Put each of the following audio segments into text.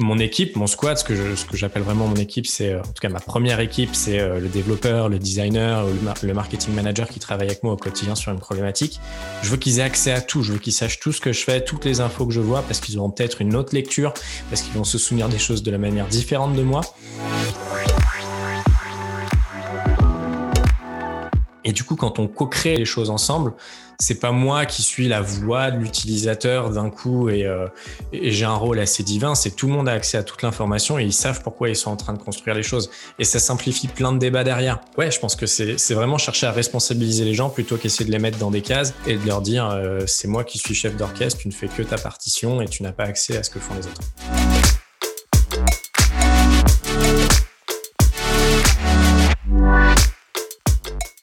mon équipe, mon squad, ce que, j'appelle vraiment mon équipe, c'est en tout cas ma première équipe, c'est le développeur, le designer, le, le, marketing manager qui travaille avec moi au quotidien sur une problématique. Je veux qu'ils aient accès à tout, je veux qu'ils sachent tout ce que je fais, toutes les infos que je vois, parce qu'ils auront peut-être une autre lecture, parce qu'ils vont se souvenir des choses de la manière différente de moi. Et du coup, quand on co-crée les choses ensemble, c'est pas moi qui suis la voix de l'utilisateur d'un coup euh, et, j'ai un rôle assez divin. C'est tout le monde a accès à toute l'information et ils savent pourquoi ils sont en train de construire les choses. Et ça simplifie plein de débats derrière. Ouais, je pense que c'est vraiment chercher à responsabiliser les gens plutôt qu'essayer de les mettre dans des cases et de leur dire euh, c'est moi qui suis chef d'orchestre, tu ne fais que ta partition et tu n'as pas accès à ce que font les autres.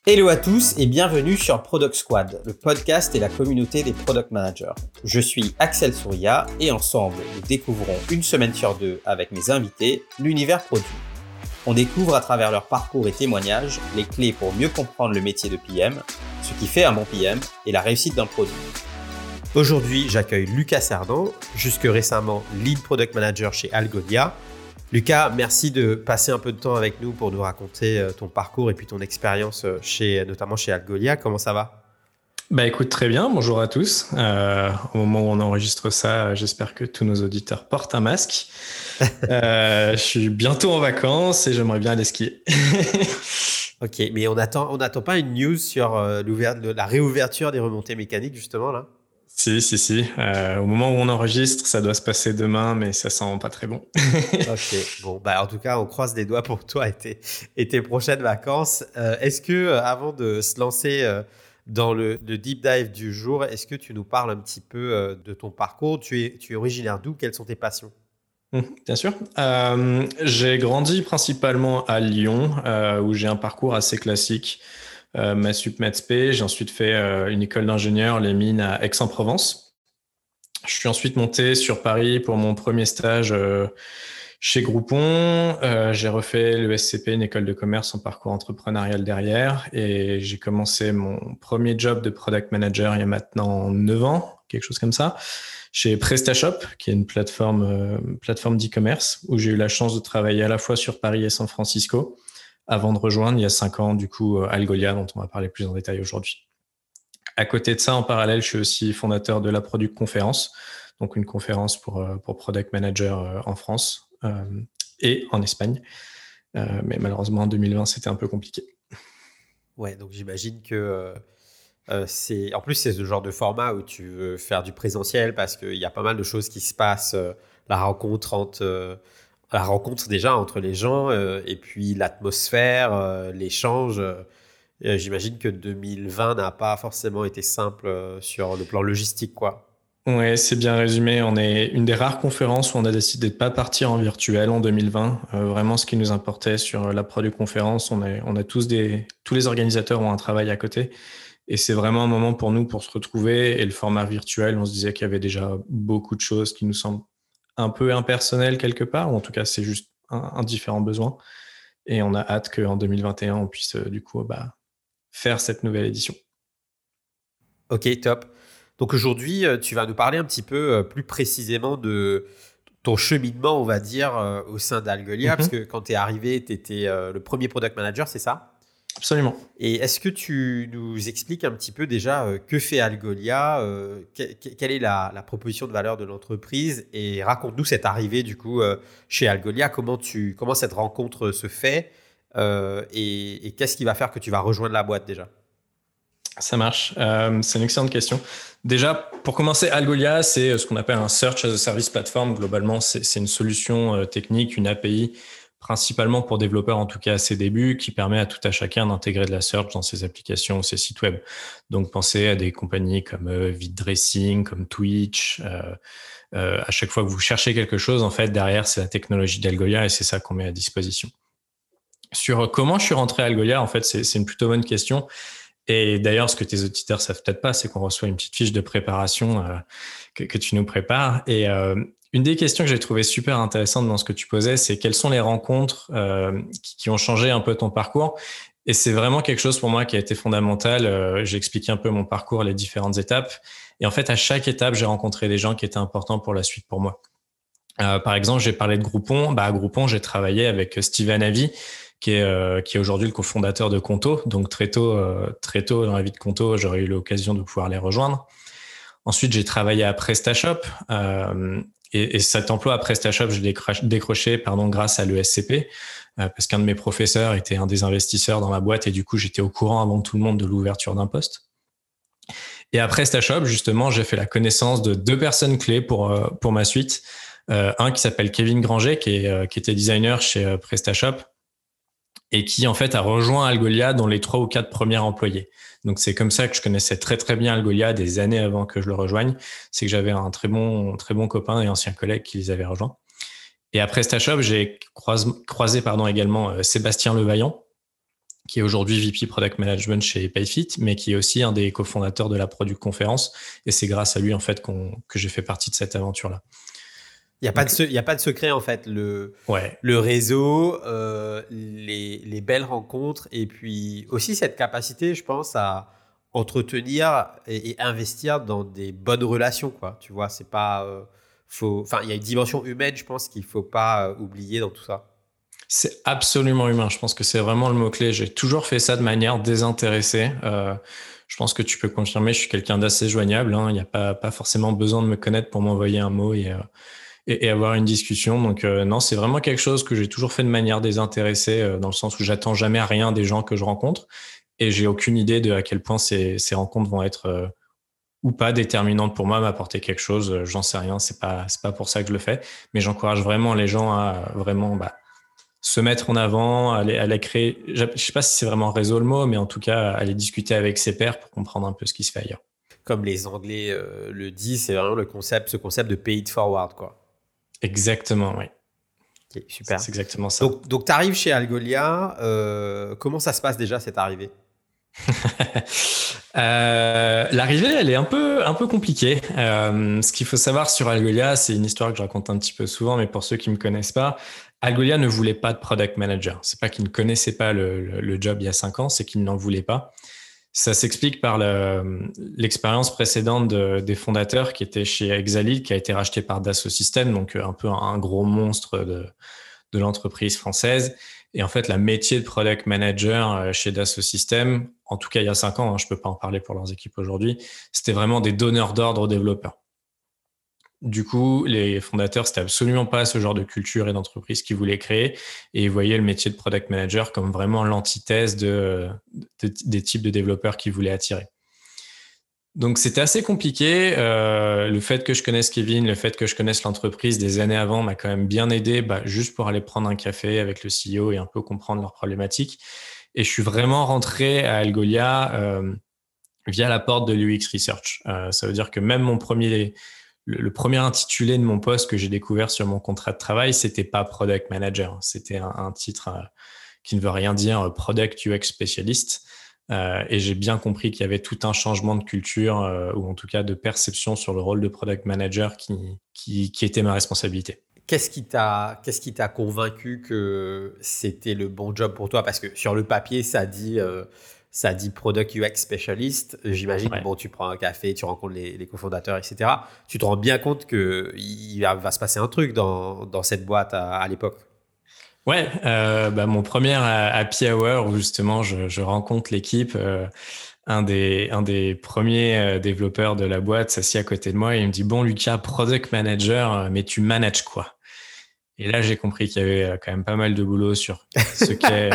Hello à tous et bienvenue sur Product Squad, le podcast et la communauté des product managers. Je suis Axel Souria et ensemble, nous découvrons une semaine sur deux avec mes invités l'univers produit. On découvre à travers leur parcours et témoignages les clés pour mieux comprendre le métier de PM, ce qui fait un bon PM et la réussite d'un produit. Aujourd'hui, j'accueille Lucas Sardan, jusque récemment lead product manager chez Algolia, Lucas, merci de passer un peu de temps avec nous pour nous raconter euh, ton parcours et puis ton expérience euh, chez, notamment chez Algolia. Comment ça va? Bah écoute, très bien. Bonjour à tous. Euh, au moment où on enregistre ça, j'espère que tous nos auditeurs portent un masque. je suis bientôt en vacances et j'aimerais bien aller skier. ok, mais on attend, on n'attend pas une news sur la réouverture des remontées mécaniques justement là? Si, si, si. Euh, au moment où on enregistre, ça doit se passer demain, mais ça sent pas très bon. ok. Bon, bah, en tout cas, on croise les doigts pour toi et tes, et tes prochaines vacances. Euh, est-ce que, euh, avant de se lancer dans le, deep dive du jour, est-ce que tu nous parles un petit peu de ton parcours? Tu es, tu es originaire d'où? Quelles sont tes passions? Mmh, Bien sûr. j'ai grandi principalement à Lyon, où j'ai un parcours assez classique. Euh, ma sup J'ai ensuite fait euh, une école d'ingénieur, les mines à Aix-en-Provence. Je suis ensuite monté sur Paris pour mon premier stage euh, chez Groupon. j'ai refait le SCP, une école de commerce en parcours entrepreneurial derrière. Et j'ai commencé mon premier job de product manager il y a maintenant 9 ans, quelque chose comme ça, chez PrestaShop, qui est une plateforme plateforme d'e-commerce, où j'ai eu la chance de travailler à la fois sur Paris et San Francisco avant de rejoindre il y a cinq ans, du coup, euh, Algolia, dont on va parler plus en détail aujourd'hui. À côté de ça, en parallèle, je suis aussi fondateur de la Product Conférence, donc une conférence pour, euh, pour product manager euh, en France et en Espagne. mais malheureusement, en 2020, c'était un peu compliqué. Ouais, donc j'imagine que c'est. En plus, c'est ce genre de format où tu veux faire du présentiel parce qu'il y a pas mal de choses qui se passent. la rencontre entre la rencontre déjà entre les gens euh, et puis l'atmosphère, euh, l'échange. Euh, j'imagine que 2020 n'a pas forcément été simple sur le plan logistique, quoi. Oui, c'est bien résumé. On est une des rares conférences où on a décidé de ne pas partir en virtuel en 2020. vraiment, ce qui nous importait sur la produit conférence, on, on a tous des, tous les organisateurs ont un travail à côté. Et c'est vraiment un moment pour nous pour se retrouver. Et le format virtuel, on se disait qu'il y avait déjà beaucoup de choses qui nous semblent un peu impersonnel quelque part, ou en tout cas c'est juste un, différent besoin. Et on a hâte qu'en 2021, on puisse euh, du coup bah, faire cette nouvelle édition. Ok, top. Donc aujourd'hui, euh, tu vas nous parler un petit peu euh, plus précisément de ton cheminement, on va dire, au sein d'Algolia, parce mhm. que quand tu es arrivé, tu étais le premier product manager, c'est ça? Absolument. Et est-ce que tu nous expliques un petit peu déjà euh, que fait Algolia, euh, quelle est la, proposition de valeur de l'entreprise et raconte-nous cette arrivée du coup euh, chez Algolia, comment, tu, comment cette rencontre se fait et, qu'est-ce qui va faire que tu vas rejoindre la boîte déjà? Ça marche. c'est une excellente question. Déjà, pour commencer, Algolia, c'est ce qu'on appelle un Search as a Service Platform. Globalement, c'est une solution technique, une API principalement pour développeurs en tout cas à ses débuts, qui permet à tout à chacun d'intégrer de la search dans ses applications, ses sites web. Donc pensez à des compagnies comme euh, VidDressing, comme Twitch. Euh, euh, à chaque fois que vous cherchez quelque chose, en fait, derrière, c'est la technologie d'Algolia et c'est ça qu'on met à disposition. Sur comment je suis rentré à Algolia, en fait, c'est une plutôt bonne question. Et d'ailleurs, ce que tes auditeurs savent peut-être pas, c'est qu'on reçoit une petite fiche de préparation que, que, tu nous prépares. Et une des questions que j'ai trouvé super intéressante dans ce que tu posais, c'est quelles sont les rencontres euh, qui, ont changé un peu ton parcours. Et c'est vraiment quelque chose pour moi qui a été fondamental. Euh, j'ai expliqué un peu mon parcours, les différentes étapes. Et en fait, à chaque étape, j'ai rencontré des gens qui étaient importants pour la suite pour moi. par exemple, j'ai parlé de Groupon. Bah, à Groupon, j'ai travaillé avec Steven Avi, qui est, qui est aujourd'hui le cofondateur de Conto. Donc très tôt, très tôt dans la vie de Conto, j'aurais eu l'occasion de pouvoir les rejoindre. Ensuite, j'ai travaillé à PrestaShop. Et, et, cet emploi à PrestaShop, je l'ai décroché pardon, grâce à l'ESCP, parce qu'un de mes professeurs était un des investisseurs dans ma boîte et du coup, j'étais au courant avant tout le monde de l'ouverture d'un poste. Et à PrestaShop, justement, j'ai fait la connaissance de deux personnes clés pour, euh, pour ma suite. Euh, un qui s'appelle Kevin Granger, qui, est, euh, était designer chez PrestaShop et qui, en fait, a rejoint Algolia dans les trois ou quatre premiers employés. Donc, c'est comme ça que je connaissais très, très bien Algolia des années avant que je le rejoigne. C'est que j'avais un très bon, très bon copain et ancien collègue qui les avait rejoints. Et à PrestaShop, j'ai croisé, pardon, également Sébastien Levaillant, qui est aujourd'hui VP Product Management chez PayFit, mais qui est aussi un des cofondateurs de la Product Conférence. Et c'est grâce à lui, en fait, que j'ai fait partie de cette aventure-là. Il n'y a, pas de a pas de secret, en fait. Le, ouais. le réseau, euh, les, les, belles rencontres, et puis aussi cette capacité, je pense, à entretenir et, investir dans des bonnes relations. Quoi. Tu vois, c'est pas. Euh, faut, il y a une dimension humaine, je pense, qu'il ne faut pas euh, oublier dans tout ça. C'est absolument humain. Je pense que c'est vraiment le mot-clé. J'ai toujours fait ça de manière désintéressée. Euh, je pense que tu peux confirmer, je suis quelqu'un d'assez joignable. Hein. Il n'y a pas, pas forcément besoin de me connaître pour m'envoyer un mot et, euh, et, avoir une discussion. Donc euh, non, c'est vraiment quelque chose que j'ai toujours fait de manière désintéressée, euh, dans le sens où j'attends jamais rien des gens que je rencontre. Et j'ai aucune idée de à quel point ces, ces rencontres vont être euh, ou pas déterminantes pour moi, m'apporter quelque chose. J'en sais rien. C'est pas, pas pour ça que je le fais. Mais j'encourage vraiment les gens à vraiment bah, se mettre en avant, aller, aller créer. Je sais pas si c'est vraiment réseau le mot, mais en tout cas, aller discuter avec ses pairs pour comprendre un peu ce qui se fait ailleurs. Comme les Anglais le disent, c'est vraiment le concept, ce concept de pay it forward, quoi. Exactement, oui. super. C'est exactement ça. Donc, tu arrives chez Algolia. Euh, comment ça se passe déjà cette arrivée? Euh, L'arrivée, elle est un peu, un peu compliquée. ce qu'il faut savoir sur Algolia, c'est une histoire que je raconte un petit peu souvent, mais pour ceux qui ne me connaissent pas, Algolia ne voulait pas de product manager. C'est pas qu'il ne connaissait pas le, job il y a cinq ans, c'est qu'il n'en voulait pas. Ça s'explique par l'expérience précédente des fondateurs qui étaient chez Exalid, qui a été racheté par Dassault Systèmes, donc euh, un peu un, gros monstre de, l'entreprise française. Et en fait, la métier de product manager euh, chez Dassault Systèmes, en tout cas il y a cinq ans, hein, je ne peux pas en parler pour leurs équipes aujourd'hui, c'était vraiment des donneurs d'ordre aux développeurs. Du coup, les fondateurs, c'était absolument pas ce genre de culture et d'entreprise qu'ils voulaient créer. Et ils voyaient le métier de product manager comme vraiment l'antithèse de, des types de développeurs qu'ils voulaient attirer. Donc, c'était assez compliqué. Euh, le fait que je connaisse Kevin, le fait que je connaisse l'entreprise des années avant m'a quand même bien aidé, bah, juste pour aller prendre un café avec le CEO et un peu comprendre leurs problématiques. Et je suis vraiment rentré à Algolia euh, via la porte de l'UX Research. Euh, ça veut dire que même mon premier le, premier intitulé de mon poste que j'ai découvert sur mon contrat de travail, c'était pas product manager, c'était un, titre euh, qui ne veut rien dire euh, product UX spécialiste. Euh, et j'ai bien compris qu'il y avait tout un changement de culture ou en tout cas de perception sur le rôle de product manager qui, était ma responsabilité. Qu'est-ce qui t'a convaincu que c'était le bon job pour toi? Parce que sur le papier, ça dit ça dit Product UX Specialist. J'imagine, bon, tu prends un café, tu rencontres les, cofondateurs, etc. Tu te rends bien compte qu'il va, va, se passer un truc dans, dans cette boîte à, l'époque. Ouais, euh, bah, mon premier happy hour où justement je, je rencontre l'équipe, euh, un, des, un des premiers euh, développeurs de la boîte s'assied à côté de moi et il me dit Bon, Lucas, product manager, mais tu manages quoi? Et là, j'ai compris qu'il y avait euh, quand même pas mal de boulot sur ce qu'est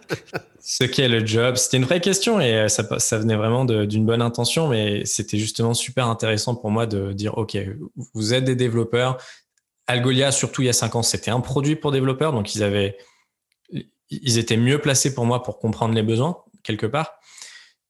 ce qu'est le job. C'était une vraie question et euh, ça, ça venait vraiment d'une bonne intention, mais c'était justement super intéressant pour moi de dire OK, vous êtes des développeurs. Algolia, surtout il y a cinq ans, c'était un produit pour développeurs, donc ils avaient ils étaient mieux placés pour moi pour comprendre les besoins quelque part.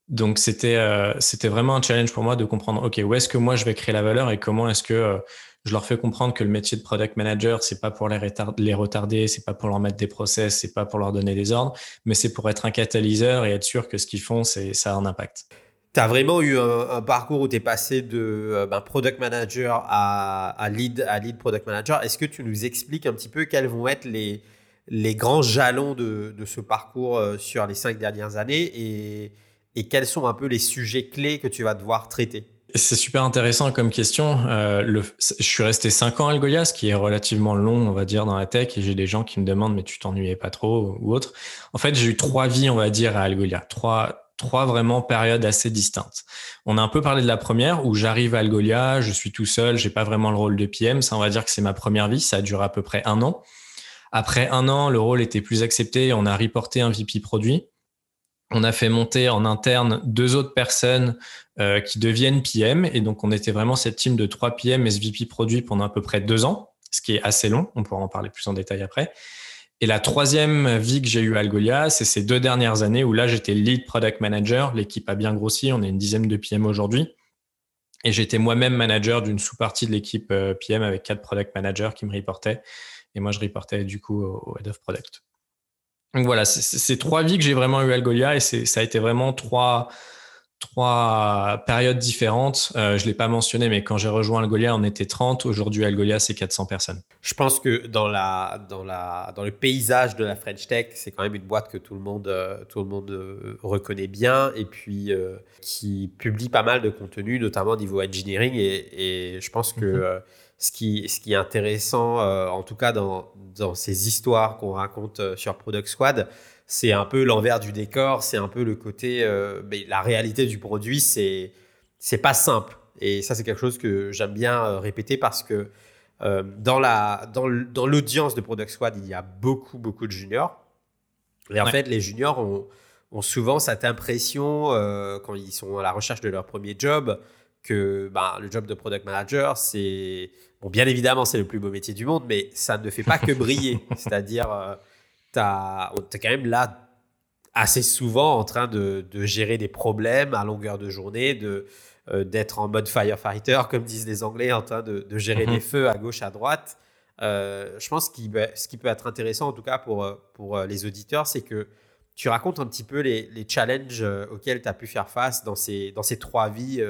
Donc c'était euh, c'était vraiment un challenge pour moi de comprendre OK, où est-ce que moi je vais créer la valeur et comment est-ce que je leur fais comprendre que le métier de product manager, c'est pas pour les, retarder, les retarder, c'est pas pour leur mettre des process, c'est pas pour leur donner des ordres, mais c'est pour être un catalyseur et être sûr que ce qu'ils font, c'est, ça a un impact. Tu as vraiment eu un, parcours où tu es passé de euh, ben, product manager à, lead, à lead product manager. Est-ce que tu nous expliques un petit peu quels vont être les, les grands jalons de, de ce parcours euh, sur les cinq dernières années et, et quels sont un peu les sujets clés que tu vas devoir traiter? C'est super intéressant comme question. Euh, je suis resté cinq ans à Algolia, ce qui est relativement long, on va dire, dans la tech, et j'ai des gens qui me demandent, mais tu t'ennuyais pas trop ou autre. En fait, j'ai eu trois vies, on va dire, à Algolia. Trois, trois vraiment périodes assez distinctes. On a un peu parlé de la première, où j'arrive à Algolia, je suis tout seul, j'ai pas vraiment le rôle de PM. Ça, on va dire que c'est ma première vie. Ça a à peu près un an. Après un an, le rôle était plus accepté. On a reporté un VP produit. On a fait monter en interne deux autres personnes euh, qui deviennent PM. Et donc, on était vraiment cette team de trois PM SVP produits pendant à peu près deux ans, ce qui est assez long. On pourra en parler plus en détail après. Et la troisième vie que j'ai eue à Algolia, c'est ces deux dernières années où là, j'étais lead product manager. L'équipe a bien grossi. On est une dizaine de PM aujourd'hui. Et j'étais moi-même manager d'une sous-partie de l'équipe euh, PM avec quatre product managers qui me reportaient. Et moi, je reportais du coup au head of product. Donc voilà, c'est trois vies que j'ai vraiment eu à Algolia et ça a été vraiment trois, trois périodes différentes. Euh, je ne l'ai pas mentionné, mais quand j'ai rejoint Algolia, on était 30. Aujourd'hui, Algolia, c'est 400 personnes. Je pense que dans, la, dans, la, dans le paysage de la French Tech, c'est quand même une boîte que tout le monde, euh, tout le monde euh, reconnaît bien et puis qui publie pas mal de contenu, notamment au niveau engineering. Et, je pense que mhm ce qui, ce qui est intéressant, euh, en tout cas dans, dans ces histoires qu'on raconte euh, sur Product Squad, c'est un peu l'envers du décor, c'est un peu le côté, euh, mais la réalité du produit, c'est c'est pas simple. Et ça, c'est quelque chose que j'aime bien répéter parce que dans la dans l'audience de Product Squad, il y a beaucoup beaucoup de juniors. Et en fait, les juniors ont, ont souvent cette impression quand ils sont à la recherche de leur premier job que bah, le job de product manager, c'est bon, bien évidemment, c'est le plus beau métier du monde, mais ça ne fait pas que briller. C'est-à-dire, euh, tu es quand même là assez souvent en train de, gérer des problèmes à longueur de journée, de euh, d'être en mode firefighter, comme disent les Anglais, en train de, gérer mhm. des feux à gauche, à droite. Euh, je pense que ce qui peut être intéressant, en tout cas pour, pour les auditeurs, c'est que tu racontes un petit peu les, les challenges auxquels tu as pu faire face dans ces, dans ces trois vies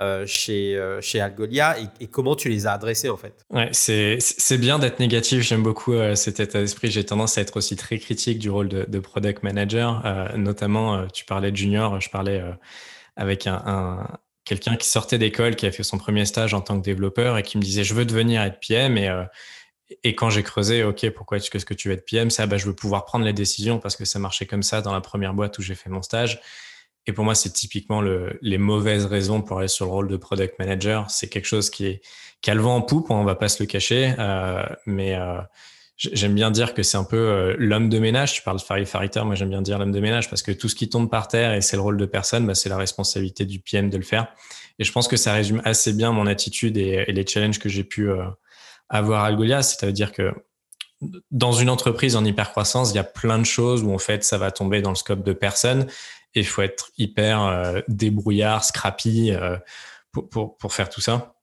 euh, chez, euh, Algolia et, comment tu les as adressés en fait? Ouais, c'est, bien d'être négatif. J'aime beaucoup euh, cet état d'esprit. J'ai tendance à être aussi très critique du rôle de, product manager. notamment, tu parlais de junior, je parlais avec un, un quelqu'un qui sortait d'école, qui a fait son premier stage en tant que développeur et qui me disait je veux devenir être PM et et quand j'ai creusé, OK, pourquoi est-ce que tu veux être PM Ça, bah, je veux pouvoir prendre les décisions parce que ça marchait comme ça dans la première boîte où j'ai fait mon stage. Et pour moi, c'est typiquement le, les mauvaises raisons pour aller sur le rôle de product manager. C'est quelque chose qui est qui a le vent en poupe, on va pas se le cacher. Euh, mais euh, j'aime bien dire que c'est un peu euh, l'homme de ménage. Tu parles de firefighter, moi j'aime bien dire l'homme de ménage parce que tout ce qui tombe par terre et c'est le rôle de personne, bah, c'est la responsabilité du PM de le faire. Et je pense que ça résume assez bien mon attitude et, les challenges que j'ai pu avoir à Algolia. C'est-à-dire que dans une entreprise en hypercroissance, il y a plein de choses où en fait ça va tomber dans le scope de personne il faut être hyper euh, débrouillard, scrappy euh, pour, pour, pour, faire tout ça.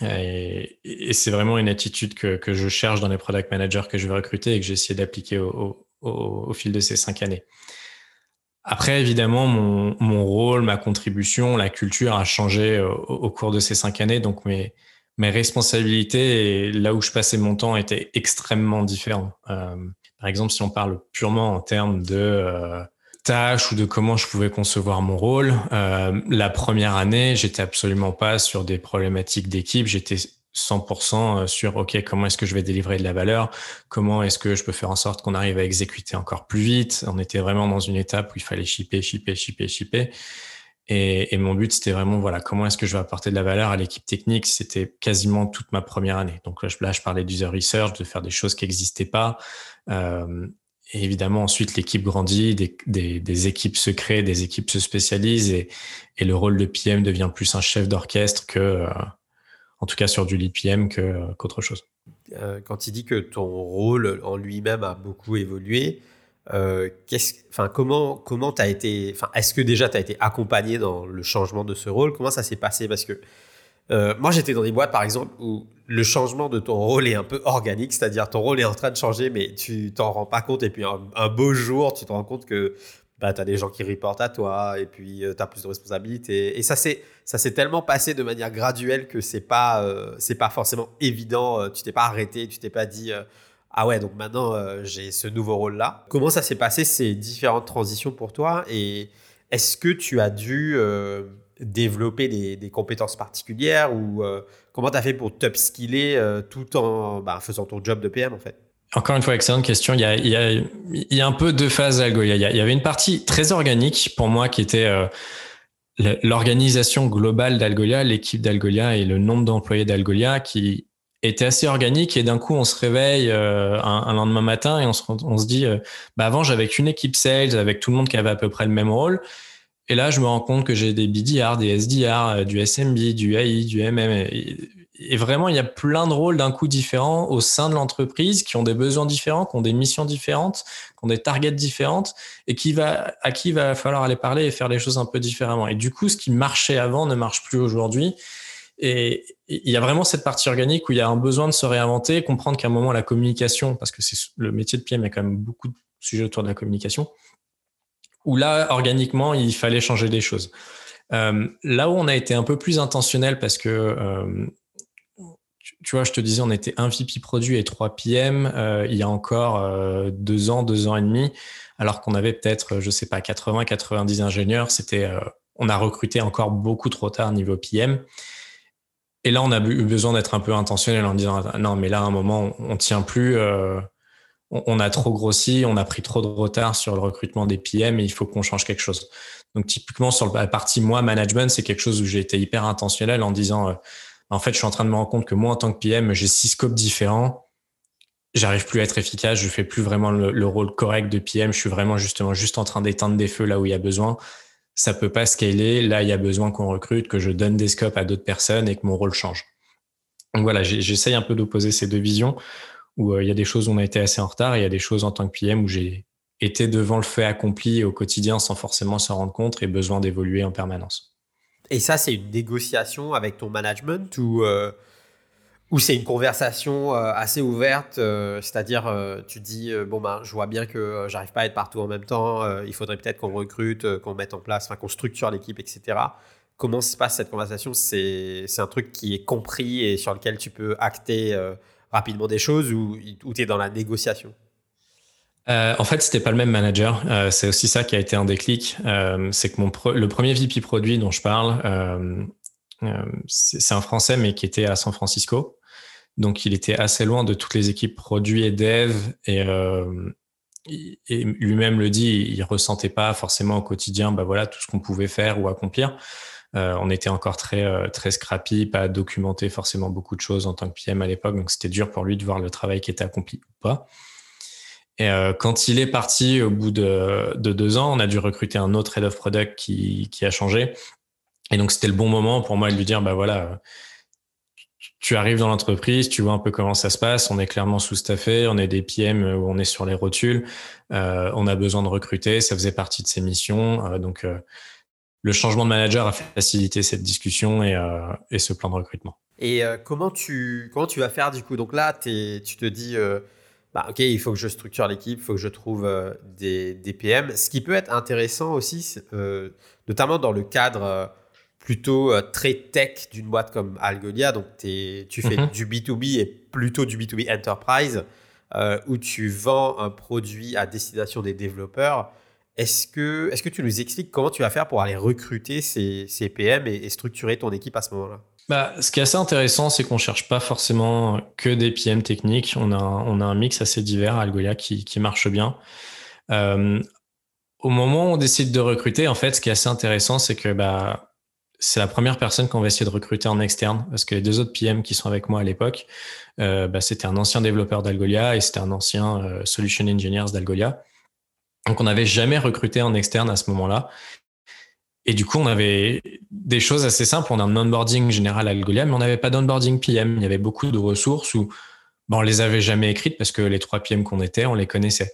Et, c'est vraiment une attitude que, que, je cherche dans les product managers que je vais recruter et que j'ai essayé d'appliquer au, au, fil de ces cinq années. Après, évidemment, mon, mon, rôle, ma contribution, la culture a changé au, cours de ces cinq années. Donc, mes, mes responsabilités et là où je passais mon temps étaient extrêmement différents. Euh, par exemple, si on parle purement en termes de tâches ou de comment je pouvais concevoir mon rôle, euh, la première année, j'étais absolument pas sur des problématiques d'équipe. J'étais 100% sur OK, comment est-ce que je vais délivrer de la valeur? Comment est-ce que je peux faire en sorte qu'on arrive à exécuter encore plus vite? On était vraiment dans une étape où il fallait shipper, shipper, shipper, shipper. Et, et, mon but, c'était vraiment, voilà, comment est-ce que je vais apporter de la valeur à l'équipe technique? C'était quasiment toute ma première année. Donc là, je, là, parlais d'user research, de faire des choses qui n'existaient pas. Euh, évidemment, ensuite, l'équipe grandit, des, équipes se créent, des équipes se spécialisent et, le rôle de PM devient plus un chef d'orchestre que, euh, en tout cas sur du lead PM, qu'autre chose. Euh, quand il dit que ton rôle en lui-même a beaucoup évolué, euh, comment comment as été, est-ce que déjà tu as été accompagné dans le changement de ce rôle? Comment ça s'est passé? Parce que euh, moi, j'étais dans des boîtes, par exemple, où le changement de ton rôle est un peu organique, c'est-à-dire ton rôle est en train de changer, mais tu t'en rends pas compte. Et puis un, beau jour, tu te rends compte que bah, tu as des gens qui reportent à toi, et puis euh, tu as plus de responsabilités. Et ça s'est tellement passé de manière graduelle que c'est pas euh, c'est pas forcément évident. tu t'es pas arrêté, tu t'es pas dit ah ouais, donc maintenant j'ai ce nouveau rôle-là. Comment ça s'est passé ces différentes transitions pour toi Et est-ce que tu as dû développer des, compétences particulières ou comment tu as fait pour t'upskiller tout en bah, faisant ton job de PM en fait? Encore une fois, excellente question. Il y a, un peu deux phases à. Il y, avait une partie très organique pour moi qui était euh, l'organisation globale d'Algolia, l'équipe d'Algolia et le nombre d'employés d'Algolia qui était assez organique et d'un coup on se réveille euh, un, lendemain matin et on se, dit euh, bah avant j'avais qu'une équipe sales avec tout le monde qui avait à peu près le même rôle et là je me rends compte que j'ai des BDR, des SDR, du SMB, du AI, du MM et vraiment, il y a plein de rôles d'un coup différents au sein de l'entreprise qui ont des besoins différents, qui ont des missions différentes, qui ont des targets différentes et qui va, à qui il va falloir aller parler et faire les choses un peu différemment. Et du coup, ce qui marchait avant ne marche plus aujourd'hui. Et il y a vraiment cette partie organique où il y a un besoin de se réinventer, comprendre qu'à un moment, la communication, parce que c'est le métier de PM, il y a quand même beaucoup de sujets autour de la communication, où là, organiquement, il fallait changer des choses. Euh, là où on a été un peu plus intentionnel parce que euh, tu vois, je te disais, on était un VP produit et trois PM euh, il y a encore euh, deux ans, deux ans et demi, alors qu'on avait peut-être, je sais pas, 80, 90 ingénieurs. C'était, euh, on a recruté encore beaucoup trop tard niveau PM. Et là, on a eu besoin d'être un peu intentionnel en disant, non, mais là, à un moment, on, tient plus. On, a trop grossi, on a pris trop de retard sur le recrutement des PM et il faut qu'on change quelque chose. Donc, typiquement, sur la partie moi, management, c'est quelque chose où j'ai été hyper intentionnel en disant, en fait, je suis en train de me rendre compte que moi, en tant que PM, j'ai six scopes différents. J'arrive plus à être efficace. Je fais plus vraiment le, rôle correct de PM. Je suis vraiment justement juste en train d'éteindre des feux là où il y a besoin. Ça peut pas scaler. Là, il y a besoin qu'on recrute, que je donne des scopes à d'autres personnes et que mon rôle change. Donc voilà, j'essaye un peu d'opposer ces deux visions où euh, il y a des choses où on a été assez en retard et il y a des choses en tant que PM où j'ai été devant le fait accompli au quotidien sans forcément s'en rendre compte et besoin d'évoluer en permanence. Et ça, c'est une négociation avec ton management ou, euh, ou c'est une conversation euh, assez ouverte C'est-à-dire, tu dis, bon, ben, je vois bien que j'arrive pas à être partout en même temps, il faudrait peut-être qu'on recrute, qu'on mette en place, qu'on structure l'équipe, etc. Comment se passe cette conversation? C'est un truc qui est compris et sur lequel tu peux acter rapidement des choses ou, tu es dans la négociation? Euh, en fait, c'était pas le même manager. Euh, c'est aussi ça qui a été un déclic. Euh, c'est que mon le premier VP produit dont je parle, c'est un Français mais qui était à San Francisco. Donc, il était assez loin de toutes les équipes produits et dev et, et lui-même le dit, il ressentait pas forcément au quotidien, bah voilà, tout ce qu'on pouvait faire ou accomplir. On était encore très très scrappy, pas documenté forcément beaucoup de choses en tant que PM à l'époque, donc c'était dur pour lui de voir le travail qui était accompli ou pas. Et euh, quand il est parti au bout de, de, deux ans, on a dû recruter un autre head of product qui, a changé. Et donc, c'était le bon moment pour moi de lui dire, bah voilà, tu arrives dans l'entreprise, tu vois un peu comment ça se passe. On est clairement sous-staffé, on est des PM où on est sur les rotules. Euh, on a besoin de recruter, ça faisait partie de ses missions. Euh, donc, euh, le changement de manager a facilité cette discussion et, euh, et ce plan de recrutement. Et comment tu comment tu vas faire du coup? Donc là, tu te dis bah, ok, il faut que je structure l'équipe, il faut que je trouve euh, des, des, PM. Ce qui peut être intéressant aussi, euh, notamment dans le cadre euh, plutôt très tech d'une boîte comme Algolia, donc tu fais mhm. du B2B et plutôt du B2B Enterprise, où tu vends un produit à destination des développeurs. Est-ce que, est que tu nous expliques comment tu vas faire pour aller recruter ces, ces PM et structurer ton équipe à ce moment-là? Bah, ce qui est assez intéressant, c'est qu'on cherche pas forcément que des PM techniques. On a, on a un mix assez divers à Algolia qui, qui marche bien. Euh, au moment où on décide de recruter, en fait, ce qui est assez intéressant, c'est que bah, c'est la première personne qu'on va essayer de recruter en externe, parce que les deux autres PM qui sont avec moi à l'époque, euh, bah, c'était un ancien développeur d'Algolia et c'était un ancien euh, solution engineer d'Algolia. Donc, on n'avait jamais recruté en externe à ce moment-là. Et du coup, on avait des choses assez simples. On a un onboarding général à Algolia, mais on n'avait pas d'onboarding PM. Il y avait beaucoup de ressources où bon, on les avait jamais écrites parce que les trois PM qu'on était, on les connaissait.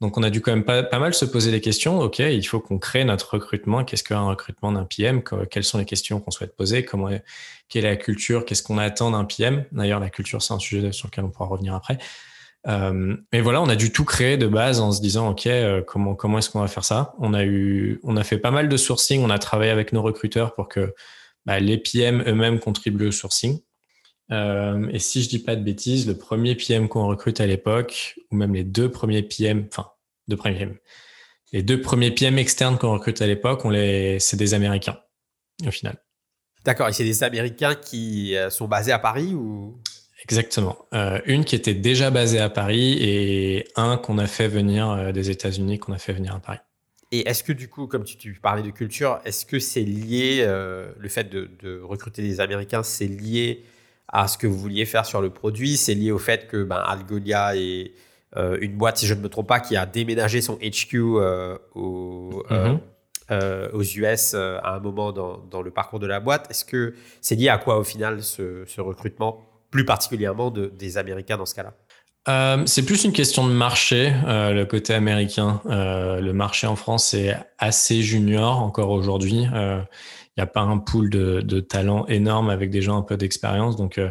Donc, on a dû quand même pas, pas mal se poser des questions. OK, il faut qu'on crée notre recrutement. Qu'est-ce qu'un recrutement d'un PM? Quelles sont les questions qu'on souhaite poser? Comment, quelle est la culture? Qu'est-ce qu'on attend d'un PM? D'ailleurs, la culture, c'est un sujet sur lequel on pourra revenir après. Euh, mais voilà, on a dû tout créer de base en se disant ok euh, comment comment est-ce qu'on va faire ça? On a eu on a fait pas mal de sourcing, on a travaillé avec nos recruteurs pour que bah, les PM eux-mêmes contribuent au sourcing. Euh, et si je dis pas de bêtises, le premier PM qu'on recrute à l'époque, ou même les deux premiers PM, enfin deux premiers PM, les deux premiers PM externes qu'on recrute à l'époque, c'est des Américains. au final. D'accord, et c'est des Américains qui sont basés à Paris ou? Exactement. une qui était déjà basée à Paris et un qu'on a fait venir des États-Unis, qu'on a fait venir à Paris. Et est-ce que du coup, comme tu, parlais de culture, est-ce que c'est lié, le fait de, de, recruter des Américains, c'est lié à ce que vous vouliez faire sur le produit? C'est lié au fait que ben, Algolia est euh, une boîte, si je ne me trompe pas, qui a déménagé son HQ euh, mhm. euh, aux US à un moment dans, le parcours de la boîte. Est-ce que c'est lié à quoi au final ce, recrutement, plus particulièrement de, des Américains dans ce cas-là c'est plus une question de marché, le côté américain. le marché en France est assez junior encore aujourd'hui n'y a pas un pool de, de, talent énorme avec des gens un peu d'expérience. Donc, euh,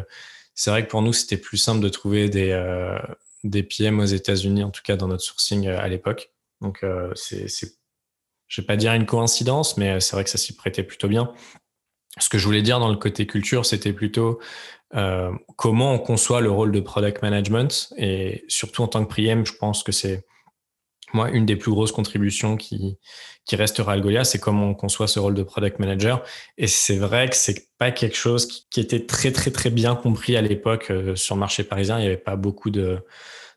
c'est vrai que pour nous, c'était plus simple de trouver des, euh, des PM aux États-Unis, en tout cas dans notre sourcing euh, à l'époque. Donc, c'est, je vais pas dire une coïncidence, mais c'est vrai que ça s'y prêtait plutôt bien. Ce que je voulais dire dans le côté culture, c'était plutôt comment on conçoit le rôle de product management. Et surtout en tant que PM, je pense que c'est moi, une des plus grosses contributions qui, qui restera Algolia, c'est comment on conçoit ce rôle de product manager. Et c'est vrai que c'est pas quelque chose qui, était très, très, très bien compris à l'époque euh, sur le marché parisien. Il n'y avait pas beaucoup de,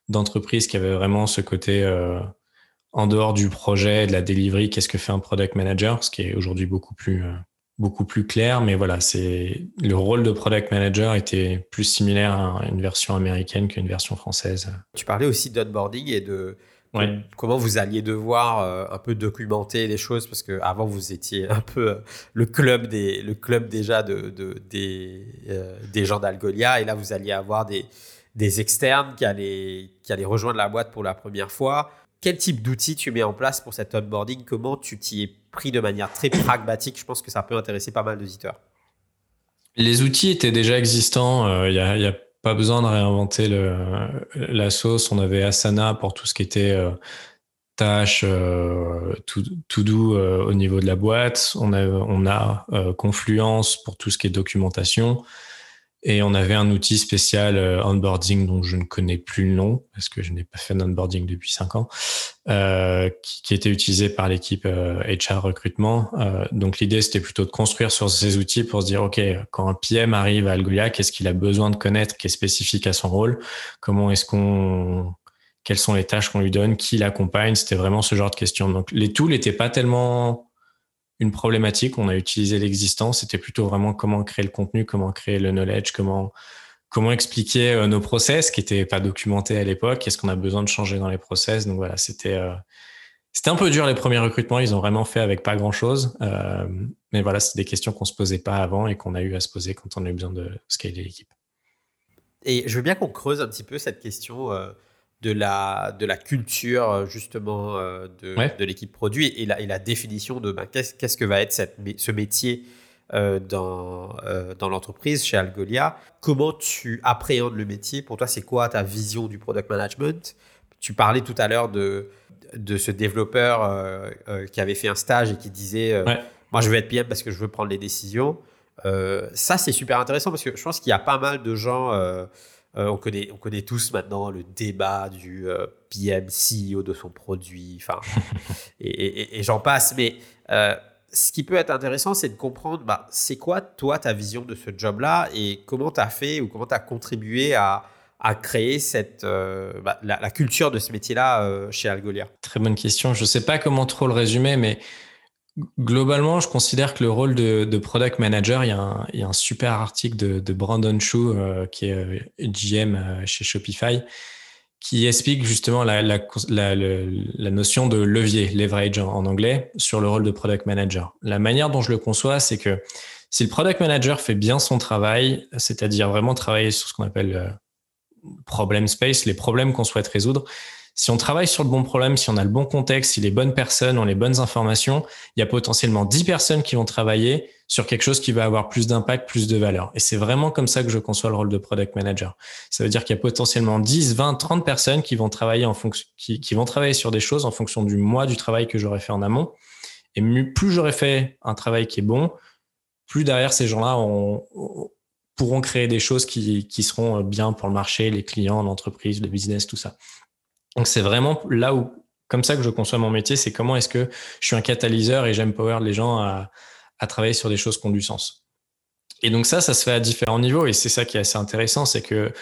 d'entreprises qui avaient vraiment ce côté euh, en dehors du projet, de la delivery, qu'est-ce que fait un product manager, ce qui est aujourd'hui beaucoup plus, euh, beaucoup plus clair. Mais voilà, c'est, le rôle de product manager était plus similaire à une version américaine qu'une version française. Tu parlais aussi d'onboarding et de, Comment vous alliez devoir euh, un peu documenter les choses parce que avant vous étiez un peu euh, le club des le club déjà de, des euh, des gens d'Algolia et là vous alliez avoir des des externes qui allaient qui allaient rejoindre la boîte pour la première fois. Quel type d'outils tu mets en place pour cet onboarding? Comment tu t'y es pris de manière très pragmatique Je pense que ça peut intéresser pas mal d'auditeurs. Les outils étaient déjà existants. Il y a, y a pas besoin de réinventer la sauce. On avait Asana pour tout ce qui était euh, tâches, euh, tout, tout, doux euh, au niveau de la boîte. On a Confluence pour tout ce qui est documentation. Et on avait un outil spécial euh, onboarding dont je ne connais plus le nom parce que je n'ai pas fait d'onboarding depuis cinq ans, euh, qui, qui, était utilisé par l'équipe euh, HR recrutement. Euh, donc l'idée c'était plutôt de construire sur ces outils pour se dire ok quand un PM arrive à Algolia, qu'est-ce qu'il a besoin de connaître qui est spécifique à son rôle, comment est-ce qu'on quelles sont les tâches qu'on lui donne, qui l'accompagne, c'était vraiment ce genre de questions. Donc les tools n'étaient pas tellement une problématique. On a utilisé l'existant. C'était plutôt vraiment comment créer le contenu, comment créer le knowledge, comment comment expliquer euh, nos process qui n'étaient pas documentés à l'époque. Qu'est-ce qu'on a besoin de changer dans les process? Donc voilà, c'était euh, c'était un peu dur les premiers recrutements. Ils ont vraiment fait avec pas grand chose. Euh, mais voilà, c'est des questions qu'on se posait pas avant et qu'on a eu à se poser quand on a eu besoin de scaler l'équipe. Et je veux bien qu'on creuse un petit peu cette question de la, de la culture euh, justement euh, de, de l'équipe produit et la, et la définition de ben, qu'est-ce, qu'est-ce que va être cette, ce métier euh, dans, dans l'entreprise chez Algolia. Comment tu appréhendes le métier? Pour toi, c'est quoi ta vision du product management? Tu parlais tout à l'heure de, de ce développeur qui avait fait un stage et qui disait Moi, je veux être PM parce que je veux prendre les décisions. ça, c'est super intéressant parce que je pense qu'il y a pas mal de gens euh, on, connaît, on connaît tous maintenant le débat du euh, PM CEO de son produit, enfin, et, j'en passe. Mais euh, ce qui peut être intéressant, c'est de comprendre, bah, c'est quoi toi ta vision de ce job-là et comment tu as fait ou comment tu as contribué à, créer cette, bah, la, culture de ce métier-là chez Algolia Très bonne question. Je ne sais pas comment trop le résumer, mais Globalement, je considère que le rôle de, product manager, il y, a un, super article de, Brandon Chu, euh, qui est euh, GM euh, chez Shopify, qui explique justement la, notion de levier, leverage en, anglais, sur le rôle de product manager. La manière dont je le conçois, c'est que si le product manager fait bien son travail, c'est-à-dire vraiment travailler sur ce qu'on appelle problem space, les problèmes qu'on souhaite résoudre, si on travaille sur le bon problème, si on a le bon contexte, si les bonnes personnes ont les bonnes informations, il y a potentiellement 10 personnes qui vont travailler sur quelque chose qui va avoir plus d'impact, plus de valeur. Et c'est vraiment comme ça que je conçois le rôle de product manager. Ça veut dire qu'il y a potentiellement 10, 20, 30 personnes qui vont travailler en fonction, qui, vont travailler sur des choses en fonction du mois du travail que j'aurais fait en amont. Et plus j'aurais fait un travail qui est bon, plus derrière ces gens-là pourront créer des choses qui, qui seront bien pour le marché, les clients, l'entreprise, le business, tout ça. Donc c'est vraiment là où, comme ça que je conçois mon métier, c'est comment est-ce que je suis un catalyseur et j'empower les gens à, à travailler sur des choses qui ont du sens. Et donc ça, ça se fait à différents niveaux et c'est ça qui est assez intéressant, c'est que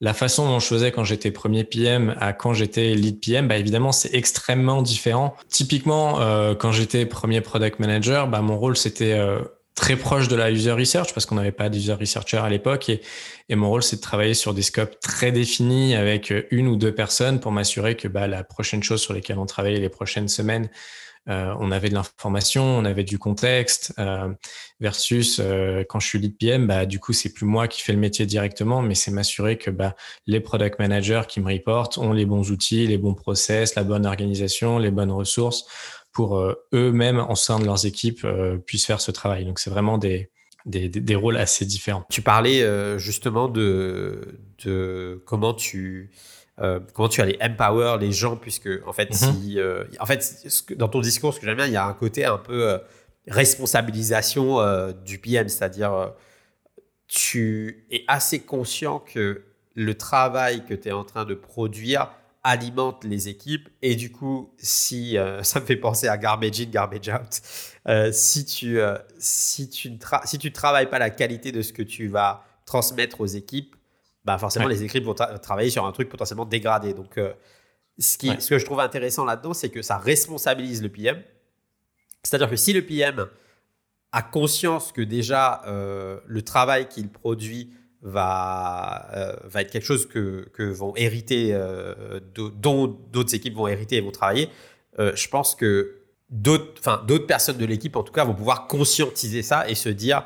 la façon dont je faisais quand j'étais premier PM à quand j'étais lead PM, bah évidemment, c'est extrêmement différent. Typiquement, euh, quand j'étais premier product manager, bah mon rôle c'était euh, très proche de la user research parce qu'on n'avait pas d'user researcher à l'époque. Et, et, mon rôle c'est de travailler sur des scopes très définis avec une ou deux personnes pour m'assurer que bah, la prochaine chose sur lesquelles on travaillait les prochaines semaines, euh, on avait de l'information, on avait du contexte, euh, versus euh, quand je suis lead PM, bah, du coup, c'est plus moi qui fais le métier directement, mais c'est m'assurer que bah, les product managers qui me reportent ont les bons outils, les bons process, la bonne organisation, les bonnes ressources pour eux-mêmes, en sein de leurs équipes, puissent faire ce travail. Donc, c'est vraiment des, des, des, rôles assez différents. Tu parlais justement de, de comment tu euh, comment tu allais empower les gens puisque en fait mhm. si euh, en fait dans ton discours ce que j'aime bien il y a un côté un peu euh, responsabilisation du PM c'est-à-dire tu es assez conscient que le travail que tu es en train de produire alimente les équipes et du coup si ça me fait penser à garbage in garbage out si tu si tu ne si tu travailles pas la qualité de ce que tu vas transmettre aux équipes bah forcément, les équipes vont travailler sur un truc potentiellement dégradé. Donc, euh, ce, qui, ce que je trouve intéressant là-dedans, c'est que ça responsabilise le PM. C'est-à-dire que si le PM a conscience que déjà euh, le travail qu'il produit va, euh, va être quelque chose que, que vont hériter, dont d'autres équipes vont hériter et vont travailler, je pense que d'autres personnes de l'équipe, en tout cas, vont pouvoir conscientiser ça et se dire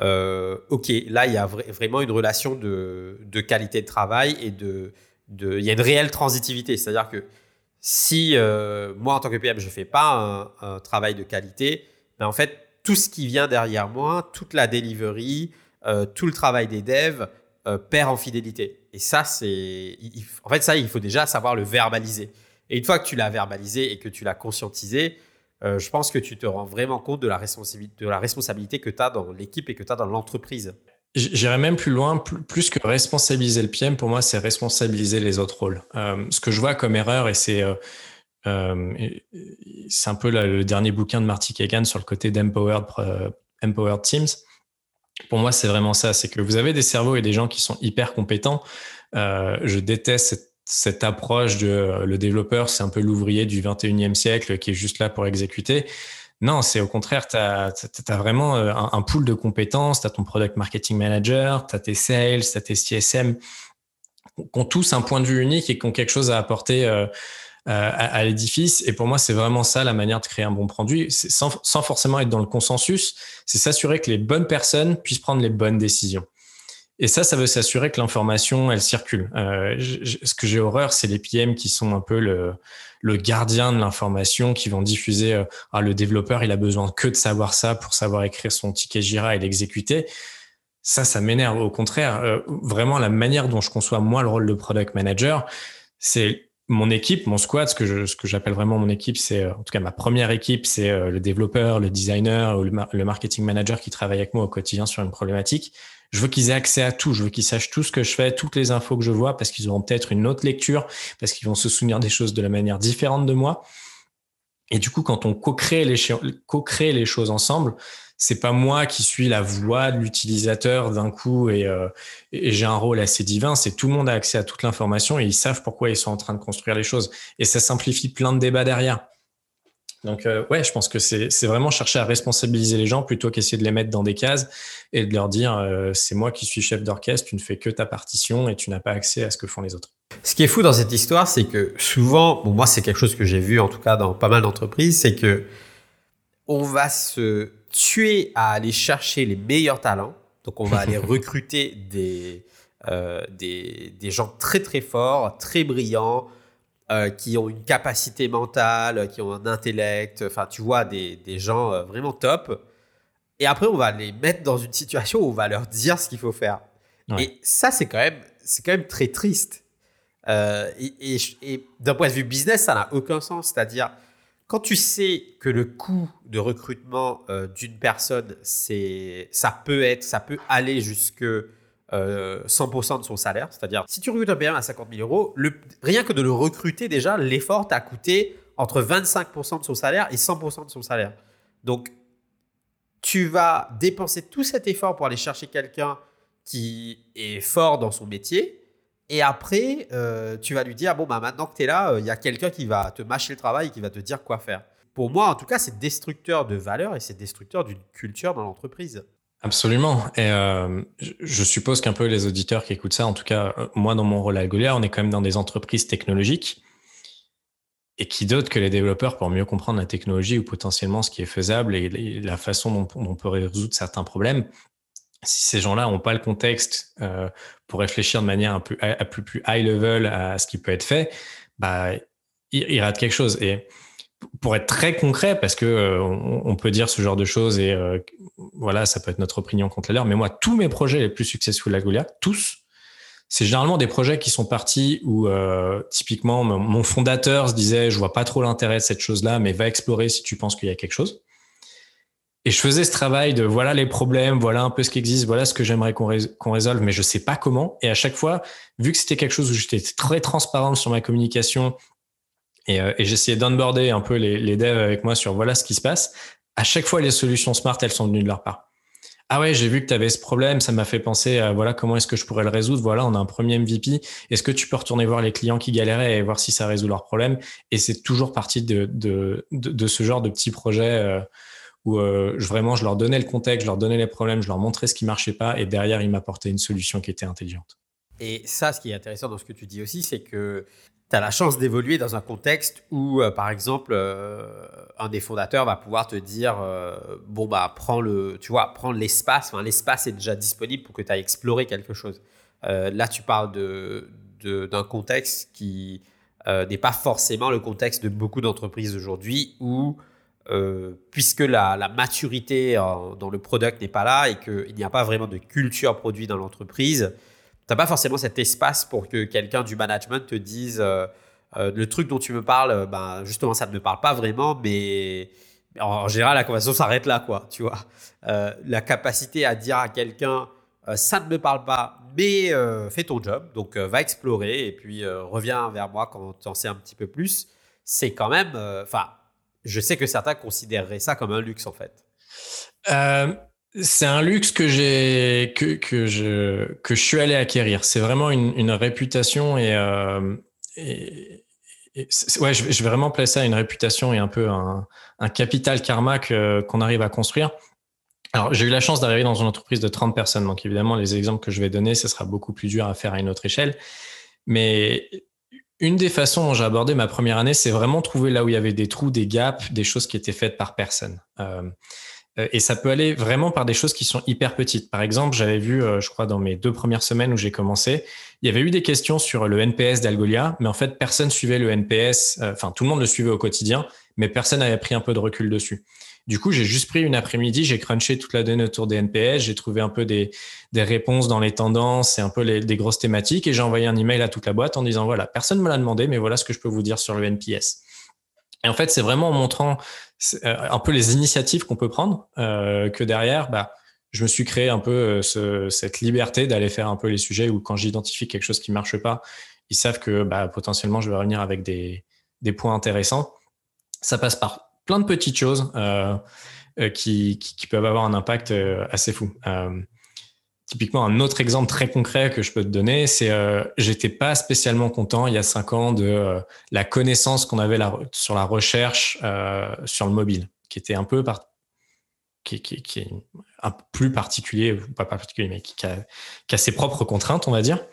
euh, ok, là, il y a vraiment une relation de, qualité de travail et de, de, il y a une réelle transitivité. C'est-à-dire que si euh, moi, en tant que PM, je ne fais pas un, travail de qualité, ben en fait, tout ce qui vient derrière moi, toute la delivery, euh, tout le travail des devs perd en fidélité. Et ça, c'est. En fait, ça, il faut déjà savoir le verbaliser. Et une fois que tu l'as verbalisé et que tu l'as conscientisé, euh, je pense que tu te rends vraiment compte de la responsabilité, que tu as dans l'équipe et que tu as dans l'entreprise. J'irais même plus loin, plus que responsabiliser le PM, pour moi, c'est responsabiliser les autres rôles. Euh, ce que je vois comme erreur, et c'est euh, un peu le dernier bouquin de Marty Kagan sur le côté d'empowered empowered teams. Pour moi, c'est vraiment ça. C'est que vous avez des cerveaux et des gens qui sont hyper compétents. je déteste cette approche de euh, le développeur, c'est un peu l'ouvrier du 21e siècle qui est juste là pour exécuter. Non, c'est au contraire, tu as, vraiment euh, un, pool de compétences, tu as ton product marketing manager, tu as tes sales, tu as tes CSM, qui ont tous un point de vue unique et qui ont quelque chose à apporter euh, à, l'édifice. Et pour moi, c'est vraiment ça la manière de créer un bon produit, sans, sans forcément être dans le consensus, c'est s'assurer que les bonnes personnes puissent prendre les bonnes décisions. Et ça, ça veut s'assurer que l'information, elle circule. Euh, ce que j'ai horreur, c'est les PM qui sont un peu le, le gardien de l'information, qui vont diffuser. Euh, ah, le développeur, il a besoin que de savoir ça pour savoir écrire son ticket Jira et l'exécuter. Ça, ça m'énerve. Au contraire, euh, vraiment, la manière dont je conçois moi le rôle de product manager, c'est mon équipe, mon squad, ce que j'appelle vraiment mon équipe, c'est en tout cas ma première équipe, c'est le développeur, le designer ou le marketing manager qui travaille avec moi au quotidien sur une problématique je veux qu'ils aient accès à tout. Je veux qu'ils sachent tout ce que je fais, toutes les infos que je vois, parce qu'ils auront peut-être une autre lecture, parce qu'ils vont se souvenir des choses de la manière différente de moi. Et du coup, quand on co-crée les, co les choses ensemble, c'est pas moi qui suis la voix de l'utilisateur d'un coup et, euh, et j'ai un rôle assez divin. C'est tout le monde a accès à toute l'information et ils savent pourquoi ils sont en train de construire les choses. Et ça simplifie plein de débats derrière. Donc, euh, ouais, je pense que c'est vraiment chercher à responsabiliser les gens plutôt qu'essayer de les mettre dans des cases et de leur dire euh, c'est moi qui suis chef d'orchestre, tu ne fais que ta partition et tu n'as pas accès à ce que font les autres. Ce qui est fou dans cette histoire, c'est que souvent, moi, c'est quelque chose que j'ai vu en tout cas dans pas mal d'entreprises, c'est que on va se tuer à aller chercher les meilleurs talents. Donc, on va aller recruter des, euh, des, des gens très très forts, très brillants euh, qui ont une capacité mentale, qui ont un intellect, enfin, tu vois, des, des gens euh, vraiment top. Et après, on va les mettre dans une situation où on va leur dire ce qu'il faut faire. Et ça, c'est quand, même, quand même très triste. Et, et, d'un point de vue business, ça n'a aucun sens. C'est-à-dire, quand tu sais que le coût de recrutement d'une personne, c'est, ça peut être, ça peut aller jusque 100% euh, de son salaire. C'est-à-dire, si tu recrutes un PM à 50 000 euros, rien que de le recruter déjà, l'effort t'a coûté entre 25% de son salaire et 100% de son salaire. Donc, tu vas dépenser tout cet effort pour aller chercher quelqu'un qui est fort dans son métier. Et après, euh, tu vas lui dire, bon, bah, maintenant que tu es là, il y a quelqu'un qui va te mâcher le travail et qui va te dire quoi faire. Pour moi, en tout cas, c'est destructeur de valeur et c'est destructeur d'une culture dans l'entreprise. Absolument. Et euh, je suppose qu'un peu les auditeurs qui écoutent ça, en tout cas, euh, moi, dans mon rôle à Goliath, on est quand même dans des entreprises technologiques. Et qui d'autre que les développeurs pour mieux comprendre la technologie ou potentiellement ce qui est faisable et la façon dont, on peut résoudre certains problèmes? Si ces gens-là n'ont pas le contexte euh, pour réfléchir de manière un peu à, plus, high level à ce qui peut être fait, bah, ils ratent quelque chose. Et pour être très concret, parce que euh, on, peut dire ce genre de choses et euh, voilà, ça peut être notre opinion contre la leur, mais moi, tous mes projets les plus successful à Goliath, tous, c'est généralement des projets qui sont partis où euh, typiquement mon fondateur se disait, je vois pas trop l'intérêt de cette chose-là, mais va explorer si tu penses qu'il y a quelque chose. Et je faisais ce travail de voilà les problèmes, voilà un peu ce qui existe, voilà ce que j'aimerais qu'on résolve, mais je sais pas comment. Et à chaque fois, vu que c'était quelque chose où j'étais très transparent sur ma communication et, euh, j'essayais d'onboarder un peu les, devs avec moi sur voilà ce qui se passe. À chaque fois, les solutions smart, elles sont venues de leur part. Ah ouais, j'ai vu que tu avais ce problème, ça m'a fait penser à voilà comment est-ce que je pourrais le résoudre? Voilà, on a un premier MVP. Est-ce que tu peux retourner voir les clients qui galéraient et voir si ça résout leurs problèmes? Et c'est toujours parti de, de, de, de, ce genre de petits projets euh, où euh, vraiment je leur donnais le contexte, je leur donnais les problèmes, je leur montrais ce qui marchait pas et derrière ils m'apportaient une solution qui était intelligente. Et ça, ce qui est intéressant dans ce que tu dis aussi, c'est que tu as la chance d'évoluer dans un contexte où, euh, par exemple, euh, un des fondateurs va pouvoir te dire bon, bah, prends le, tu vois, prends l'espace. Enfin, l'espace est déjà disponible pour que tu ailles explorer quelque chose. là, tu parles de, d'un contexte qui n'est pas forcément le contexte de beaucoup d'entreprises aujourd'hui où, puisque la, maturité dans le product n'est pas là et qu'il n'y a pas vraiment de culture produit dans l'entreprise, n'as pas forcément cet espace pour que quelqu'un du management te dise euh, euh, le truc dont tu me parles, euh, ben, justement, ça ne me parle pas vraiment, mais en, général, la conversation s'arrête là, quoi, tu vois. la capacité à dire à quelqu'un ça ne me parle pas, mais fais ton job, donc va explorer et puis reviens vers moi quand tu en sais un petit peu plus, c'est quand même, enfin, je sais que certains considéreraient ça comme un luxe, en fait. C'est un luxe que j'ai que, que je que je suis allé acquérir. C'est vraiment une, une réputation et, euh, ouais, je, vais vraiment placer à une réputation et un peu un, un capital karma qu'on arrive à construire. Alors, j'ai eu la chance d'arriver dans une entreprise de 30 personnes. Donc, évidemment, les exemples que je vais donner, ce sera beaucoup plus dur à faire à une autre échelle. Mais une des façons dont j'ai abordé ma première année, c'est vraiment trouver là où il y avait des trous, des gaps, des choses qui étaient faites par personne. Euh, euh, et ça peut aller vraiment par des choses qui sont hyper petites. Par exemple, j'avais vu, euh, je crois, dans mes deux premières semaines où j'ai commencé, il y avait eu des questions sur le NPS d'Algolia, mais en fait, personne suivait le NPS. Enfin, tout le monde le suivait au quotidien, mais personne n'avait pris un peu de recul dessus. Du coup, j'ai juste pris une après-midi, j'ai crunché toute la donnée autour des NPS, j'ai trouvé un peu des, des, réponses dans les tendances et un peu les, des grosses thématiques, et j'ai envoyé un email à toute la boîte en disant voilà, personne ne me l'a demandé, mais voilà ce que je peux vous dire sur le NPS. Et en fait, c'est vraiment en montrant euh, un peu les initiatives qu'on peut prendre euh, que derrière, bah, je me suis créé un peu euh, ce, cette liberté d'aller faire un peu les sujets où quand j'identifie quelque chose qui marche pas, ils savent que bah, potentiellement je vais revenir avec des, des points intéressants. Ça passe par plein de petites choses euh, qui, qui, peuvent avoir un impact assez fou. Euh, Typiquement, un autre exemple très concret que je peux te donner, c'est euh, j'étais pas spécialement content il y a cinq ans de euh, la connaissance qu'on avait sur la recherche euh, sur le mobile, qui était un peu plus particulier, pas particulier, mais qui a ses propres contraintes, on va dire.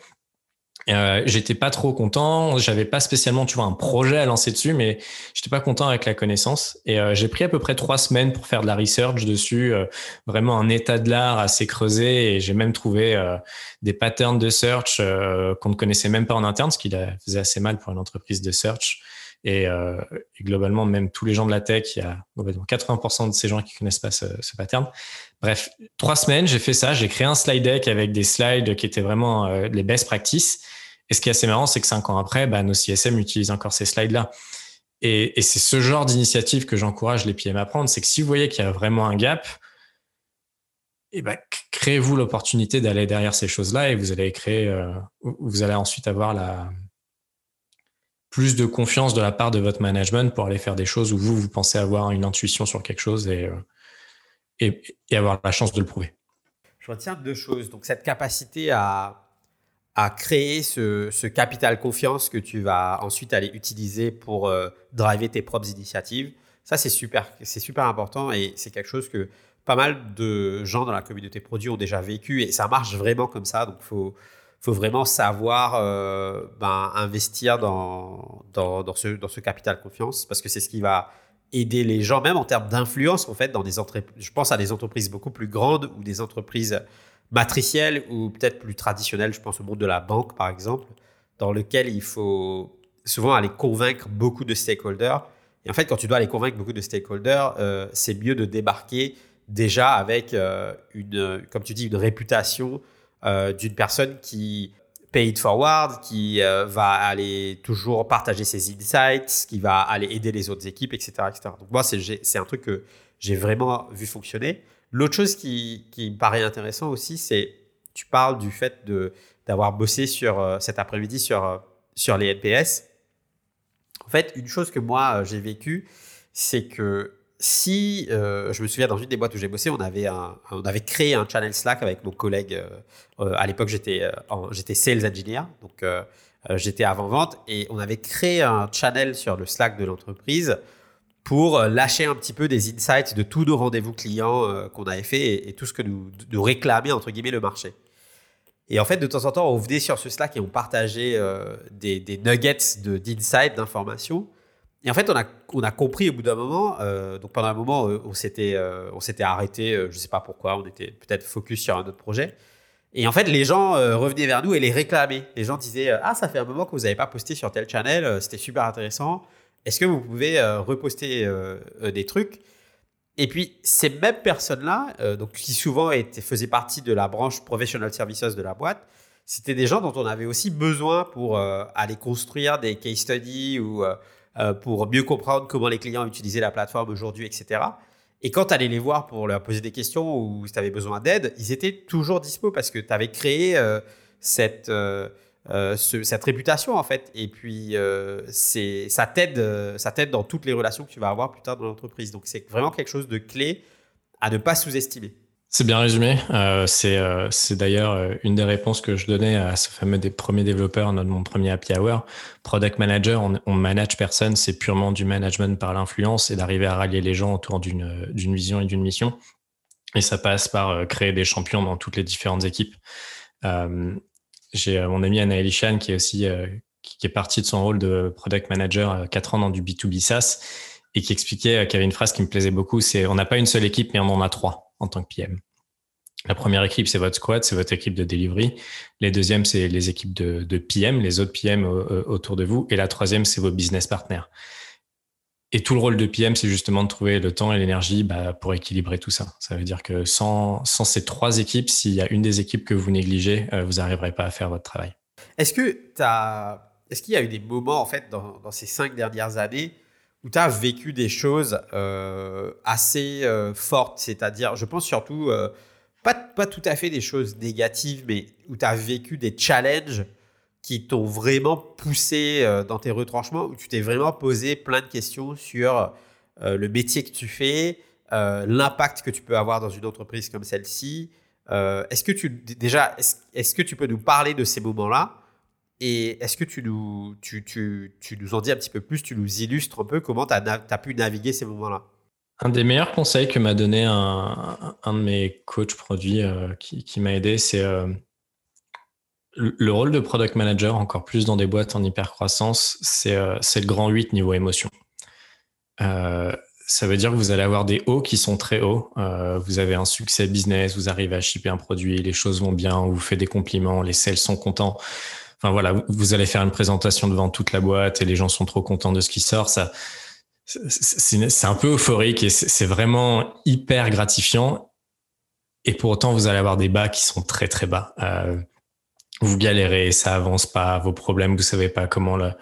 Euh, j'étais pas trop content, j'avais pas spécialement, tu vois, un projet à lancer dessus, mais j'étais pas content avec la connaissance. Et euh, j'ai pris à peu près trois semaines pour faire de la research dessus, euh, vraiment un état de l'art assez creusé. Et j'ai même trouvé euh, des patterns de search qu'on ne connaissait même pas en interne, ce qui faisait assez mal pour une entreprise de search. Et, et, globalement, même tous les gens de la tech, il y a 80% de ces gens qui connaissent pas ce, ce pattern. Bref, trois semaines, j'ai fait ça. J'ai créé un slide deck avec des slides qui étaient vraiment les best practices. Et ce qui est assez marrant, c'est que cinq ans après, bah, nos CSM utilisent encore ces slides-là. Et, et c'est ce genre d'initiative que j'encourage les PM à prendre, c'est que si vous voyez qu'il y a vraiment un gap, eh ben, créez-vous l'opportunité d'aller derrière ces choses-là et vous allez créer, euh, vous allez ensuite avoir la plus de confiance de la part de votre management pour aller faire des choses où vous, vous pensez avoir une intuition sur quelque chose et, euh, et, avoir la chance de le prouver. Je retiens deux choses. Donc, cette capacité à, créer ce, capital confiance que tu vas ensuite aller utiliser pour euh, driver tes propres initiatives. Ça, c'est super, c'est super important et c'est quelque chose que pas mal de gens dans la communauté produit ont déjà vécu et ça marche vraiment comme ça. Donc, faut, faut vraiment savoir euh, ben, investir dans ce capital confiance parce que c'est ce qui va aider les gens, même en termes d'influence, en fait, dans des entreprises. Je pense à des entreprises beaucoup plus grandes ou des entreprises matricielles ou peut-être plus traditionnelles. Je pense au monde de la banque, par exemple, dans lequel il faut souvent aller convaincre beaucoup de stakeholders. Et en fait, quand tu dois aller convaincre beaucoup de stakeholders, euh, c'est mieux de débarquer déjà avec euh, une, comme tu dis, une réputation euh, d'une personne qui pay it forward, qui euh, va aller toujours partager ses insights, qui va aller aider les autres équipes, etc. etc. Donc moi, c'est un truc que j'ai vraiment vu fonctionner. L'autre chose qui, qui, me paraît intéressant aussi, c'est tu parles du fait d'avoir bossé sur cet après-midi sur, sur les NPS. En fait, une chose que moi j'ai vécu, c'est que si euh, je me souviens dans une des boîtes où j'ai bossé, on avait créé un channel Slack avec nos collègues. Euh, euh, à l'époque, j'étais sales engineer, donc j'étais avant vente et on avait créé un channel sur le Slack de l'entreprise pour lâcher un petit peu des insights de tous nos rendez-vous clients qu'on avait fait et, tout ce que nous, nous réclamait entre guillemets le marché. Et en fait, de temps en temps, on venait sur ce Slack et on partageait des, des nuggets d'insights, d'informations. Et en fait, on a, on a compris au bout d'un moment, euh, donc pendant un moment, euh, on s'était, euh, on s'était arrêté, je ne sais pas pourquoi, on était peut-être focus sur un autre projet. Et en fait, les gens revenaient vers nous et les réclamaient. Les gens disaient Ah, ça fait un moment que vous n'avez pas posté sur tel channel, c'était super intéressant. Est-ce que vous pouvez reposter des trucs? Et puis, ces mêmes personnes-là, donc qui souvent étaient, faisaient partie de la branche professional services de la boîte, c'était des gens dont on avait aussi besoin pour aller construire des case studies ou euh, pour mieux comprendre comment les clients utilisaient la plateforme aujourd'hui, etc. Et quand tu allais les voir pour leur poser des questions ou si tu avais besoin d'aide, ils étaient toujours dispo parce que tu avais créé euh, cette, euh, cette réputation en fait. Et puis, ça t'aide dans toutes les relations que tu vas avoir plus tard dans l'entreprise. Donc, c'est vraiment quelque chose de clé à ne pas sous-estimer. C'est bien résumé. Euh, euh, c'est d'ailleurs euh, une des réponses que je donnais à ce fameux des premiers développeurs dans mon premier Happy Hour. Product Manager, on, on manage personne, c'est purement du management par l'influence et d'arriver à rallier les gens autour d'une vision et d'une mission. Et ça passe par créer des champions dans toutes les différentes équipes. J'ai mon ami Anaël Chan qui est aussi qui est parti de son rôle de Product Manager quatre ans dans du B2B SaaS et qui expliquait qu'il y avait une phrase qui me plaisait beaucoup, c'est on n'a pas une seule équipe, mais on en a trois en tant que PM. La première équipe, c'est votre squad, c'est votre équipe de delivery. Les deuxièmes, c'est les équipes de, PM, les autres PM euh, autour de vous. Et la troisième, c'est vos business partners. Et tout le rôle de PM, c'est justement de trouver le temps et l'énergie bah, pour équilibrer tout ça. Ça veut dire que sans, ces trois équipes, s'il y a une des équipes que vous négligez, euh, vous n'arriverez pas à faire votre travail. Est-ce que est-ce qu'il y a eu des moments en fait dans, dans ces cinq dernières années où tu as vécu des choses euh, assez euh, fortes, c'est-à-dire, je pense surtout, euh, pas, pas tout à fait des choses négatives, mais où tu as vécu des challenges qui t'ont vraiment poussé dans tes retranchements, où tu t'es vraiment posé plein de questions sur le métier que tu fais, l'impact que tu peux avoir dans une entreprise comme celle-ci. est-ce que tu déjà, est-ce que tu peux nous parler de ces moments-là? Et est-ce que tu nous, en dis un petit peu plus, tu nous illustres un peu comment tu as, pu naviguer ces moments-là? Un des meilleurs conseils que m'a donné un, de mes coachs produits euh, qui, m'a aidé, c'est euh, le rôle de product manager, encore plus dans des boîtes en hyper croissance, c'est euh, le grand 8 niveau émotion. ça veut dire que vous allez avoir des hauts qui sont très hauts. vous avez un succès business, vous arrivez à shipper un produit, les choses vont bien, on vous fait des compliments, les sales sont contents. Enfin voilà, vous allez faire une présentation devant toute la boîte et les gens sont trop contents de ce qui sort. Ça, c'est un peu euphorique et c'est vraiment hyper gratifiant. Et pour autant, vous allez avoir des bas qui sont très très bas. Euh, vous galérez, ça avance pas, vos problèmes, vous savez pas comment le,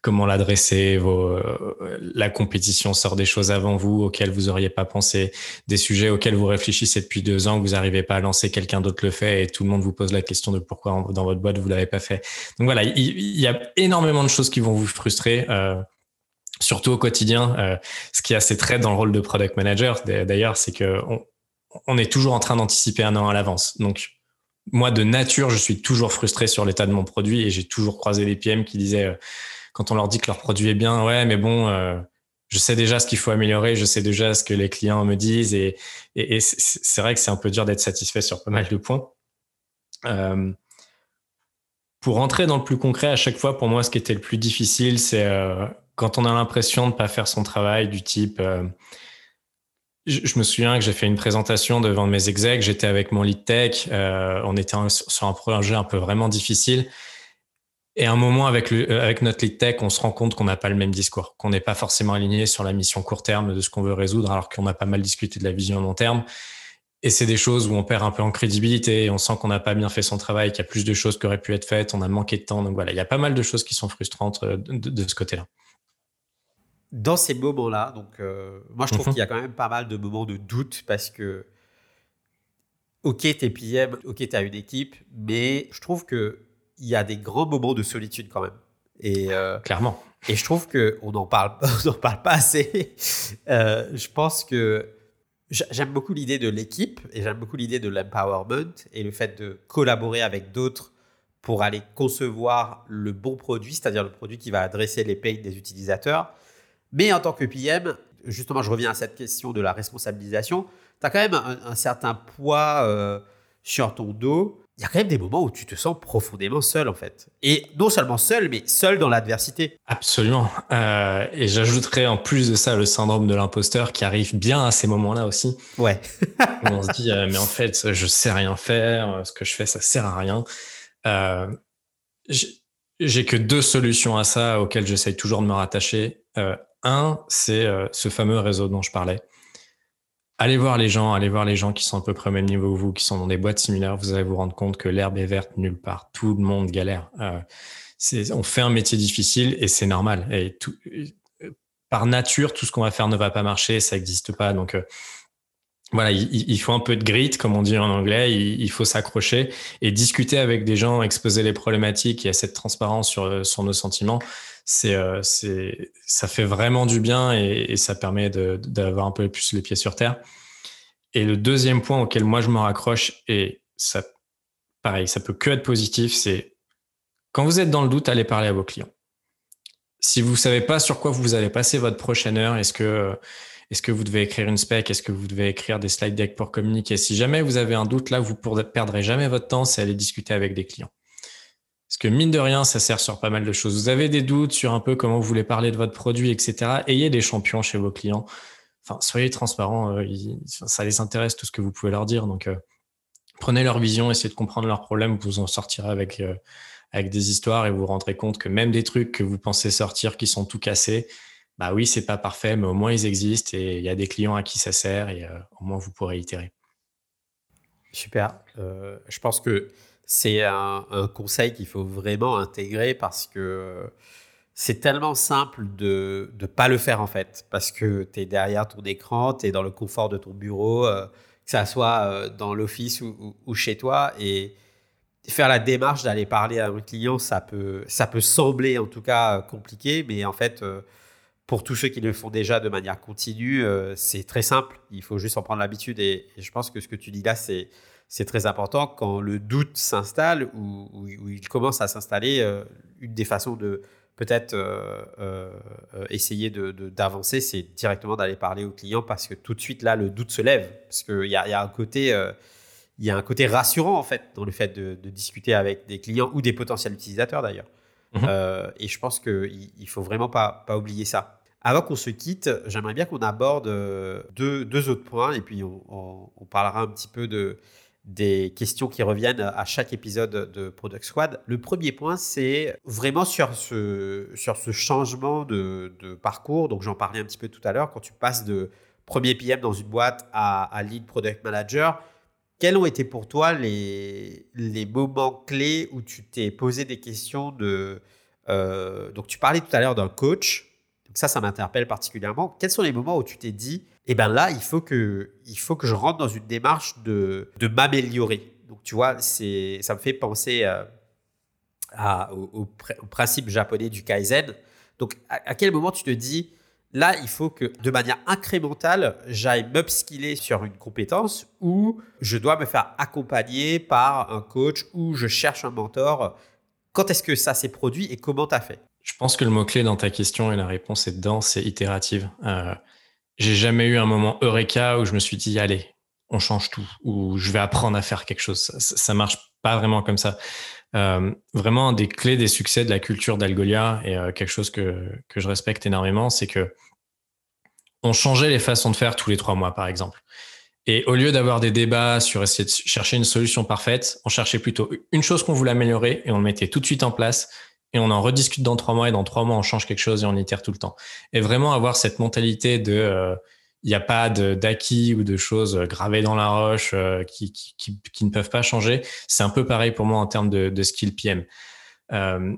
comment l'adresser, vos, euh, la compétition sort des choses avant vous auxquelles vous auriez pas pensé, des sujets auxquels vous réfléchissez depuis deux ans, que vous n'arrivez pas à lancer, quelqu'un d'autre le fait et tout le monde vous pose la question de pourquoi dans votre boîte vous l'avez pas fait. Donc voilà, il, y a énormément de choses qui vont vous frustrer. Euh, surtout au quotidien, euh, ce qui est assez très dans le rôle de product manager, d'ailleurs, c'est que on, on est toujours en train d'anticiper un an à l'avance. Donc, moi, de nature, je suis toujours frustré sur l'état de mon produit et j'ai toujours croisé des PM qui disaient, euh, quand on leur dit que leur produit est bien, ouais, mais bon, euh, je sais déjà ce qu'il faut améliorer, je sais déjà ce que les clients me disent et, et, c'est vrai que c'est un peu dur d'être satisfait sur pas mal de points. Euh, pour rentrer dans le plus concret, à chaque fois, pour moi, ce qui était le plus difficile, c'est quand on a l'impression de ne pas faire son travail du type je, me souviens que j'ai fait une présentation devant mes execs, j'étais avec mon lead tech, euh, on était sur un projet un peu vraiment difficile. Et à un moment, avec, euh, avec notre lead tech, on se rend compte qu'on n'a pas le même discours, qu'on n'est pas forcément aligné sur la mission court terme de ce qu'on veut résoudre, alors qu'on a pas mal discuté de la vision long terme. Et c'est des choses où on perd un peu en crédibilité, on sent qu'on n'a pas bien fait son travail, qu'il y a plus de choses qui auraient pu être faites, on a manqué de temps. Donc voilà, il y a pas mal de choses qui sont frustrantes euh, de ce côté-là dans ces moments-là, donc euh, moi je trouve mhm. qu'il y a quand même pas mal de moments de doute parce que, ok, t'es PM, ok, t'as une équipe, mais je trouve qu'il y a des grands moments de solitude quand même. Et, euh, Clairement. Et je trouve qu'on n'en parle, on en parle pas assez. Euh, je pense que j'aime beaucoup l'idée de l'équipe et j'aime beaucoup l'idée de l'empowerment et le fait de collaborer avec d'autres pour aller concevoir le bon produit, c'est-à-dire le produit qui va adresser les pains des utilisateurs. Mais en tant que PM, justement, je reviens à cette question de la responsabilisation, tu as quand même un, certain poids euh, sur ton dos. Il y a quand même des moments où tu te sens profondément seul, en fait. Et non seulement seul, mais seul dans l'adversité. Absolument. Euh, et j'ajouterais en plus de ça le syndrome de l'imposteur qui arrive bien à ces moments-là aussi. Ouais. on se dit, euh, mais en fait, je sais rien faire, ce que je fais, ça sert à rien. j'ai que deux solutions à ça auxquelles j'essaye toujours de me rattacher. Un, c'est euh, ce fameux réseau dont je parlais. Allez voir les gens, allez voir les gens qui sont à peu près au même niveau que vous, qui sont dans des boîtes similaires. Vous allez vous rendre compte que l'herbe est verte nulle part. Tout le monde galère. Euh, on fait un métier difficile et c'est normal. Et euh, par nature, tout ce qu'on va faire ne va pas marcher, ça n'existe pas. Donc voilà, il, faut un peu de grit, comme on dit en anglais. Il, faut s'accrocher et discuter avec des gens, exposer les problématiques. Il y a cette transparence sur nos sentiments c'est, euh, c'est, ça fait vraiment du bien et, ça permet d'avoir un peu plus les pieds sur terre. Et le deuxième point auquel moi je me raccroche, et ça, pareil, ça peut que être positif, c'est quand vous êtes dans le doute, allez parler à vos clients. Si vous savez pas sur quoi vous allez passer votre prochaine heure, est-ce que, est-ce que vous devez écrire une spec, est-ce que vous devez écrire des slide decks pour communiquer? Si jamais vous avez un doute là, vous ne perdrez jamais votre temps, c'est aller discuter avec des clients. Parce que mine de rien, ça sert sur pas mal de choses. Vous avez des doutes sur un peu comment vous voulez parler de votre produit, etc. Ayez des champions chez vos clients. Enfin, soyez transparents. Euh, ça les intéresse tout ce que vous pouvez leur dire. Donc, euh, prenez leur vision, essayez de comprendre leurs problèmes. Vous en sortirez avec, euh, avec des histoires et vous vous rendrez compte que même des trucs que vous pensez sortir qui sont tout cassés, bah oui, c'est pas parfait, mais au moins ils existent et il y a des clients à qui ça sert et au moins vous pourrez itérer. Super. je pense que c'est un, conseil qu'il faut vraiment intégrer parce que c'est tellement simple de ne pas le faire en fait. Parce que tu es derrière ton écran, tu es dans le confort de ton bureau, euh, que ça soit euh, dans l'office ou, chez toi. Et faire la démarche d'aller parler à un client, ça peut, ça peut sembler en tout cas compliqué, mais en fait, euh, pour tous ceux qui le font déjà de manière continue, c'est très simple. Il faut juste en prendre l'habitude. et, je pense que ce que tu dis là, c'est très important quand le doute s'installe ou, il commence à s'installer. Euh, une des façons de peut-être euh, euh, essayer d'avancer, c'est directement d'aller parler au client parce que tout de suite là, le doute se lève parce qu'il y a un côté il y a un côté rassurant en fait dans le fait de, discuter avec des clients ou des potentiels utilisateurs d'ailleurs. Mmh et je pense qu'il ne faut vraiment pas, oublier ça. Avant qu'on se quitte, j'aimerais bien qu'on aborde deux, deux, autres points et puis on, parlera un petit peu de, des questions qui reviennent à chaque épisode de Product Squad. Le premier point, c'est vraiment sur ce changement de, parcours. Donc, j'en parlais un petit peu tout à l'heure. Quand tu passes de premier PM dans une boîte à, lead product manager, quels ont été pour toi les, les moments clés où tu t'es posé des questions de. Euh, donc, tu parlais tout à l'heure d'un coach. Donc, ça, ça m'interpelle particulièrement. Quels sont les moments où tu t'es dit eh bien là, il faut, que, il faut que je rentre dans une démarche de, de m'améliorer. Donc, tu vois, c'est, ça me fait penser à, au, principe japonais du Kaizen. Donc, à, quel moment tu te dis, là, il faut que de manière incrémentale, j'aille m'upskiller sur une compétence ou je dois me faire accompagner par un coach ou je cherche un mentor. Quand est-ce que ça s'est produit et comment tu as fait? Je pense que le mot-clé dans ta question et la réponse est dedans, c'est itérative. Euh, j'ai jamais eu un moment eureka où je me suis dit, allez, on change tout, ou je vais apprendre à faire quelque chose. Ça, ça marche pas vraiment comme ça. Euh, vraiment, un des clés des succès de la culture d'Algolia et euh, quelque chose que, que je respecte énormément, c'est que on changeait les façons de faire tous les trois mois, par exemple. Et au lieu d'avoir des débats sur essayer de chercher une solution parfaite, on cherchait plutôt une chose qu'on voulait améliorer et on le mettait tout de suite en place et on en rediscute dans trois mois et dans trois mois on change quelque chose et on itère tout le temps. Et vraiment avoir cette mentalité de euh, il n'y a pas d'acquis ou de choses gravées dans la roche euh, qui, ne peuvent pas changer. C'est un peu pareil pour moi en termes de, de skill PM. Euh,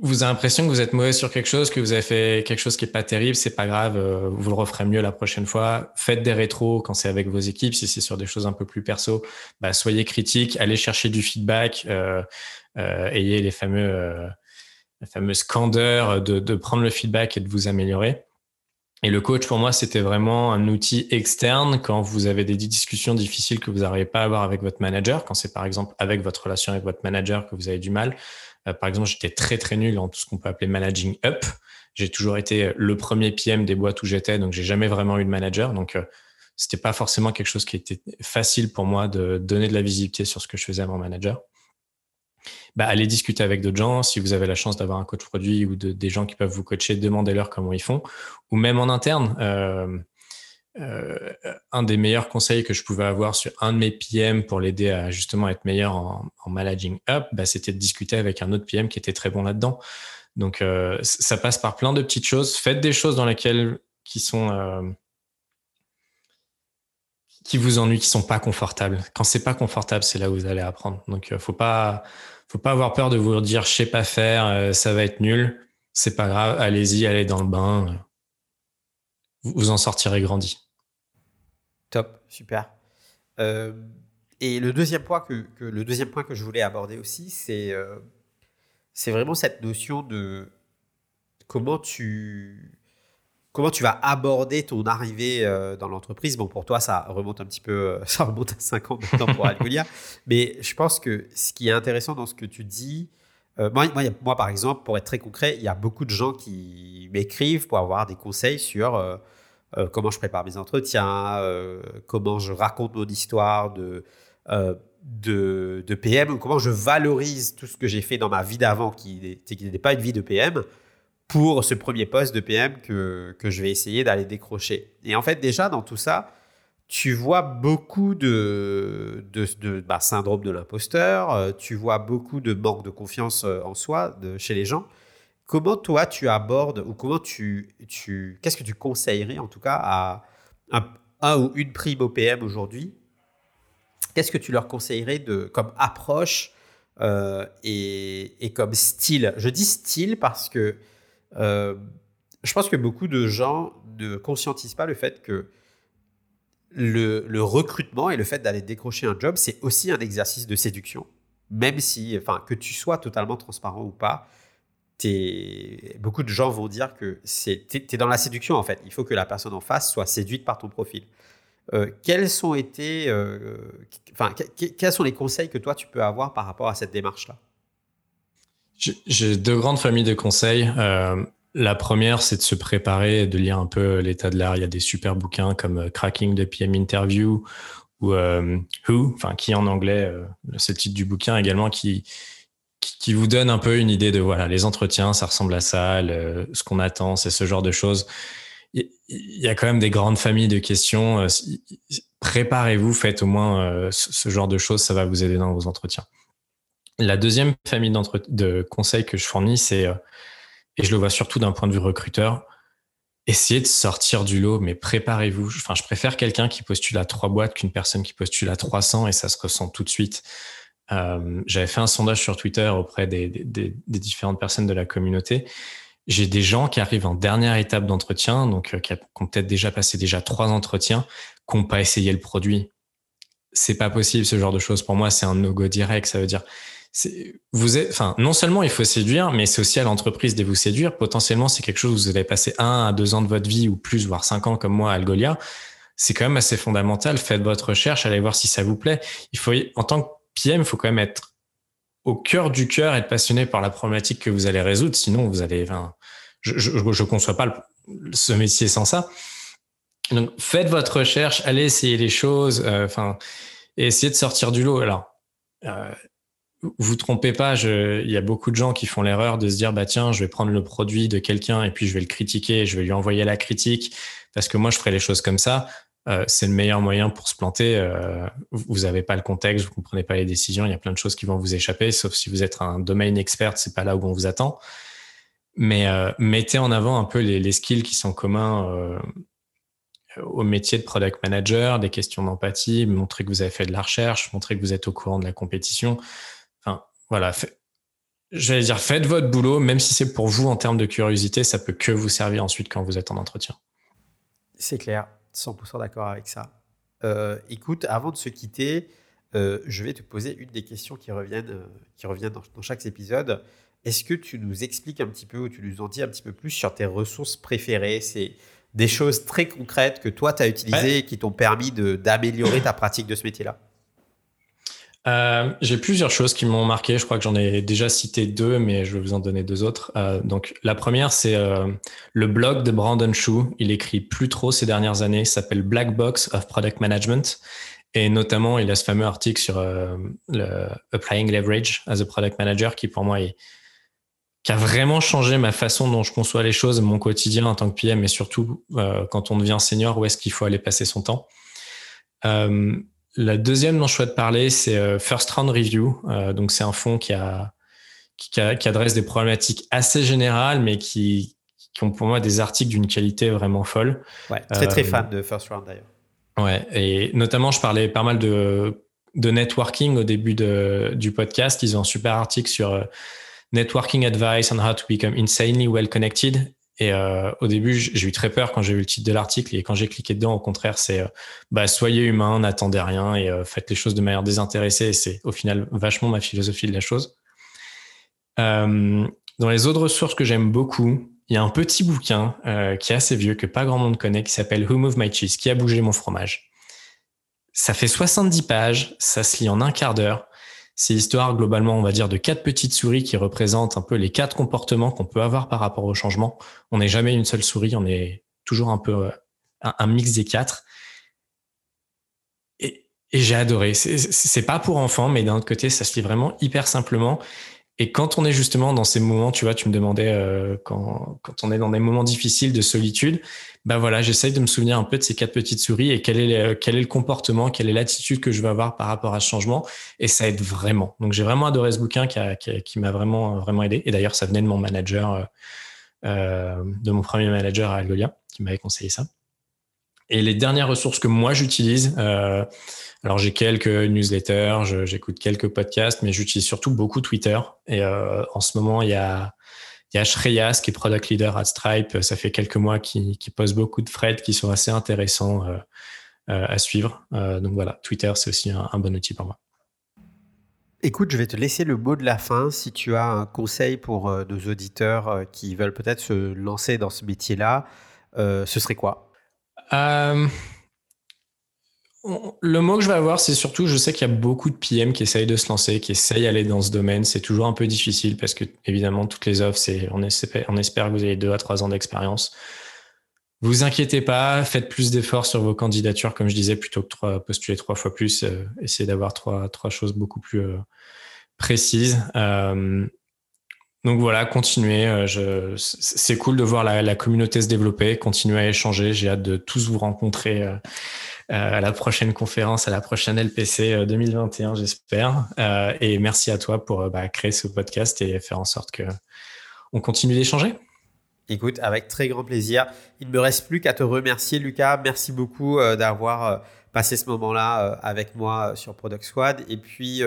vous avez l'impression que vous êtes mauvais sur quelque chose, que vous avez fait quelque chose qui est pas terrible, c'est pas grave, euh, vous le referez mieux la prochaine fois. Faites des rétros quand c'est avec vos équipes. Si c'est sur des choses un peu plus perso, bah, soyez critique, allez chercher du feedback, euh, euh, ayez les fameux, la fameuse candeur de, de, prendre le feedback et de vous améliorer. Et le coach, pour moi, c'était vraiment un outil externe quand vous avez des discussions difficiles que vous n'arrivez pas à avoir avec votre manager, quand c'est par exemple avec votre relation avec votre manager que vous avez du mal par exemple, j'étais très très nul en tout ce qu'on peut appeler managing up. J'ai toujours été le premier PM des boîtes où j'étais, donc j'ai jamais vraiment eu de manager. Donc euh, c'était pas forcément quelque chose qui était facile pour moi de donner de la visibilité sur ce que je faisais à manager. Bah, allez discuter avec d'autres gens. Si vous avez la chance d'avoir un coach produit ou de, des gens qui peuvent vous coacher, demandez-leur comment ils font. Ou même en interne, euh, un des meilleurs conseils que je pouvais avoir sur un de mes PM pour l'aider à justement être meilleur en, managing up, bah, c'était de discuter avec un autre PM qui était très bon là-dedans. Donc euh, ça passe par plein de petites choses. Faites des choses dans lesquelles qui sont euh, qui vous ennuient, qui sont pas confortables. Quand c'est pas confortable, c'est là où vous allez apprendre. Donc euh, faut pas faut pas avoir peur de vous dire je sais pas faire, ça va être nul. C'est pas grave, allez-y, allez dans le bain. Vous en sortirez grandi. Super. Euh, et le deuxième point que, que, le deuxième point que je voulais aborder aussi, c'est euh, c'est vraiment cette notion de comment tu comment tu vas aborder ton arrivée euh, dans l'entreprise. Bon, pour toi, ça remonte un petit peu, ça remonte à 5 ans maintenant pour Algolia. mais je pense que ce qui est intéressant dans ce que tu dis, moi, moi, moi, par exemple, pour être très concret, il y a beaucoup de gens qui m'écrivent pour avoir des conseils sur euh, comment je prépare mes entretiens, euh, comment je raconte mon histoire de, euh, de, PM, ou comment je valorise tout ce que j'ai fait dans ma vie d'avant, qui n'était pas une vie de PM, pour ce premier poste de PM que, que je vais essayer d'aller décrocher. Et en fait, déjà, dans tout ça, tu vois beaucoup de, de, de bah, syndrome de l'imposteur, tu vois beaucoup de manque de confiance en soi de, chez les gens. Comment toi tu abordes ou comment tu, tu qu'est-ce que tu conseillerais en tout cas à un, ou une prime OPM aujourd'hui? Qu'est-ce que tu leur conseillerais de comme approche euh, et, et, comme style? Je dis style parce que euh, je pense que beaucoup de gens ne conscientisent pas le fait que le, le recrutement et le fait d'aller décrocher un job, c'est aussi un exercice de séduction. Même si, enfin, que tu sois totalement transparent ou pas, beaucoup de gens vont dire que tu es, dans la séduction en fait. Il faut que la personne en face soit séduite par ton profil. Euh, quels sont été, euh, quels sont les conseils que toi tu peux avoir par rapport à cette démarche-là? J'ai deux grandes familles de conseils. Euh, la première, c'est de se préparer, de lire un peu l'état de l'art. Il y a des super bouquins comme euh, Cracking the PM Interview ou euh, Who, enfin qui en anglais, c'est le titre du bouquin également, qui qui vous donne un peu une idée de voilà les entretiens, ça ressemble à ça, ce qu'on attend, c'est ce genre de choses. Il y a quand même des grandes familles de questions. Euh, préparez-vous, faites au moins euh, ce genre de choses, ça va vous aider dans vos entretiens. La deuxième famille de conseils que je fournis, c'est, euh, et je le vois surtout d'un point de vue recruteur, essayez de sortir du lot, mais préparez-vous. Enfin, je préfère quelqu'un qui postule à trois boîtes qu'une personne qui postule à 300 et ça se ressent tout de suite. Euh, j'avais fait un sondage sur Twitter auprès des, des, des, différentes personnes de la communauté. J'ai des gens qui arrivent en dernière étape d'entretien, donc euh, qui, ont peut-être déjà passé déjà trois entretiens, qui n'ont pas essayé le produit. C'est pas possible ce genre de choses. Pour moi, c'est un no-go direct. Ça veut dire vous enfin, non seulement il faut séduire, mais c'est aussi à l'entreprise de vous séduire. Potentiellement, c'est quelque chose où vous allez passer un à deux ans de votre vie ou plus, voire cinq ans comme moi à Algolia. C'est quand même assez fondamental. Faites votre recherche, allez voir si ça vous plaît. Il faut, en tant que PM, il faut quand même être au cœur du cœur, être passionné par la problématique que vous allez résoudre. Sinon, vous allez, je, je, conçois pas ce métier sans ça. Donc, faites votre recherche, allez essayer les choses, euh, enfin, et essayez de sortir du lot. Alors, euh, vous trompez pas, il y a beaucoup de gens qui font l'erreur de se dire bah tiens, je vais prendre le produit de quelqu'un et puis je vais le critiquer, je vais lui envoyer la critique parce que moi je ferai les choses comme ça. Euh, c'est le meilleur moyen pour se planter. Euh, vous n'avez pas le contexte, vous comprenez pas les décisions, il y a plein de choses qui vont vous échapper, sauf si vous êtes un domaine expert, c'est pas là où on vous attend. Mais euh, mettez en avant un peu les, skills qui sont communs au métier de product manager, des questions d'empathie, montrer que vous avez fait de la recherche, montrer que vous êtes au courant de la compétition voilà, j'allais dire, faites votre boulot, même si c'est pour vous en termes de curiosité, ça peut que vous servir ensuite quand vous êtes en entretien. C'est clair, 100% d'accord avec ça. Euh, écoute, avant de se quitter, euh, je vais te poser une des questions qui reviennent, euh, qui reviennent dans, chaque épisode. Est-ce que tu nous expliques un petit peu ou tu nous en dis un petit peu plus sur tes ressources préférées? C'est des choses très concrètes que toi, tu as utilisées et qui t'ont permis d'améliorer ta pratique de ce métier-là euh, j'ai plusieurs choses qui m'ont marqué. Je crois que j'en ai déjà cité deux, mais je vais vous en donner deux autres. Euh, donc, la première, c'est euh, le blog de Brandon Shu. Il écrit plus trop ces dernières années. Il s'appelle Black Box of Product Management. Et notamment, il a ce fameux article sur le Applying Leverage as a Product Manager qui, pour moi, est, qui a vraiment changé ma façon dont je conçois les choses, mon quotidien en tant que PM, et surtout quand on devient senior, où est-ce qu'il faut aller passer son temps. La deuxième dont je souhaite parler, c'est euh, First Round Review. Euh, donc, c'est un fonds qui, a, qui, adresse des problématiques assez générales, mais qui, ont pour moi des articles d'une qualité vraiment folle. Ouais, très, très euh, fan de First Round d'ailleurs. Ouais, et notamment, je parlais pas mal de, de networking au début de, du podcast. Ils ont un super article sur networking advice on how to become insanely well connected. Et euh, au début, j'ai eu très peur quand j'ai vu le titre de l'article et quand j'ai cliqué dedans, au contraire, c'est euh, bah, soyez humain, n'attendez rien et euh, faites les choses de manière désintéressée. C'est au final vachement ma philosophie de la chose. dans les autres ressources que j'aime beaucoup, il y a un petit bouquin qui est assez vieux que pas grand monde connaît qui s'appelle Who Moved My Cheese, qui a bougé mon fromage. Ça fait 70 pages, ça se lit en un quart d'heure. C'est l'histoire globalement, on va dire, de quatre petites souris qui représentent un peu les quatre comportements qu'on peut avoir par rapport au changement. On n'est jamais une seule souris, on est toujours un peu euh, un, mix des quatre. Et, j'ai adoré. C'est pas pour enfants, mais d'un autre côté, ça se lit vraiment hyper simplement. Et quand on est justement dans ces moments, tu vois, tu me demandais euh, quand, quand on est dans des moments difficiles de solitude, ben voilà, j'essaye de me souvenir un peu de ces quatre petites souris et quel est, le, comportement, quelle est l'attitude que je vais avoir par rapport à ce changement. Et ça aide vraiment. Donc j'ai vraiment adoré ce bouquin qui, m'a vraiment, vraiment aidé. Et d'ailleurs, ça venait de mon manager, euh, euh de mon premier manager à Algolia, qui m'avait conseillé ça. Et les dernières ressources que moi j'utilise, euh, alors j'ai quelques newsletters, j'écoute quelques podcasts, mais j'utilise surtout beaucoup Twitter. Et euh, en ce moment, il y a, il y a Shreyas qui est product leader à Stripe. Ça fait quelques mois qui, qui pose beaucoup de threads qui sont assez intéressants euh, euh à suivre. Euh, donc voilà, Twitter, c'est aussi un, un, bon outil pour moi. Écoute, je vais te laisser le mot de la fin. Si tu as un conseil pour nos auditeurs qui veulent peut-être se lancer dans ce métier-là, ce serait quoi? Le mot que je vais avoir, c'est surtout, je sais qu'il y a beaucoup de PM qui essayent de se lancer, qui essayent d'aller dans ce domaine. C'est toujours un peu difficile parce que, évidemment, toutes les offres, c'est, on espère, que vous avez deux à trois ans d'expérience. Vous inquiétez pas, faites plus d'efforts sur vos candidatures, comme je disais, plutôt que postuler trois fois plus, euh, essayez d'avoir trois, trois choses beaucoup plus euh, précises. Euh, donc voilà, continuez. c'est cool de voir la, communauté se développer, continuez à échanger. J'ai hâte de tous vous rencontrer euh, à la prochaine conférence, à la prochaine LPC 2021, euh, j'espère. Euh, et merci à toi pour bah, créer ce podcast et faire en sorte que on continue d'échanger. Écoute, avec très grand plaisir. Il ne me reste plus qu'à te remercier, Lucas. Merci beaucoup d'avoir passé ce moment-là avec moi sur Product Squad. Et puis,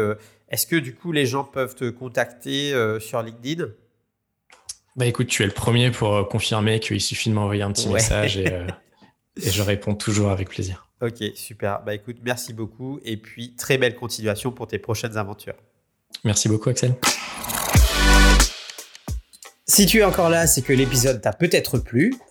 est-ce que du coup, les gens peuvent te contacter sur LinkedIn? Bah écoute, tu es le premier pour confirmer qu'il suffit de m'envoyer un petit message et, et je réponds toujours avec plaisir. Ok, super. Bah écoute, merci beaucoup et puis très belle continuation pour tes prochaines aventures. Merci beaucoup, Axel. Si tu es encore là, c'est que l'épisode t'a peut-être plu.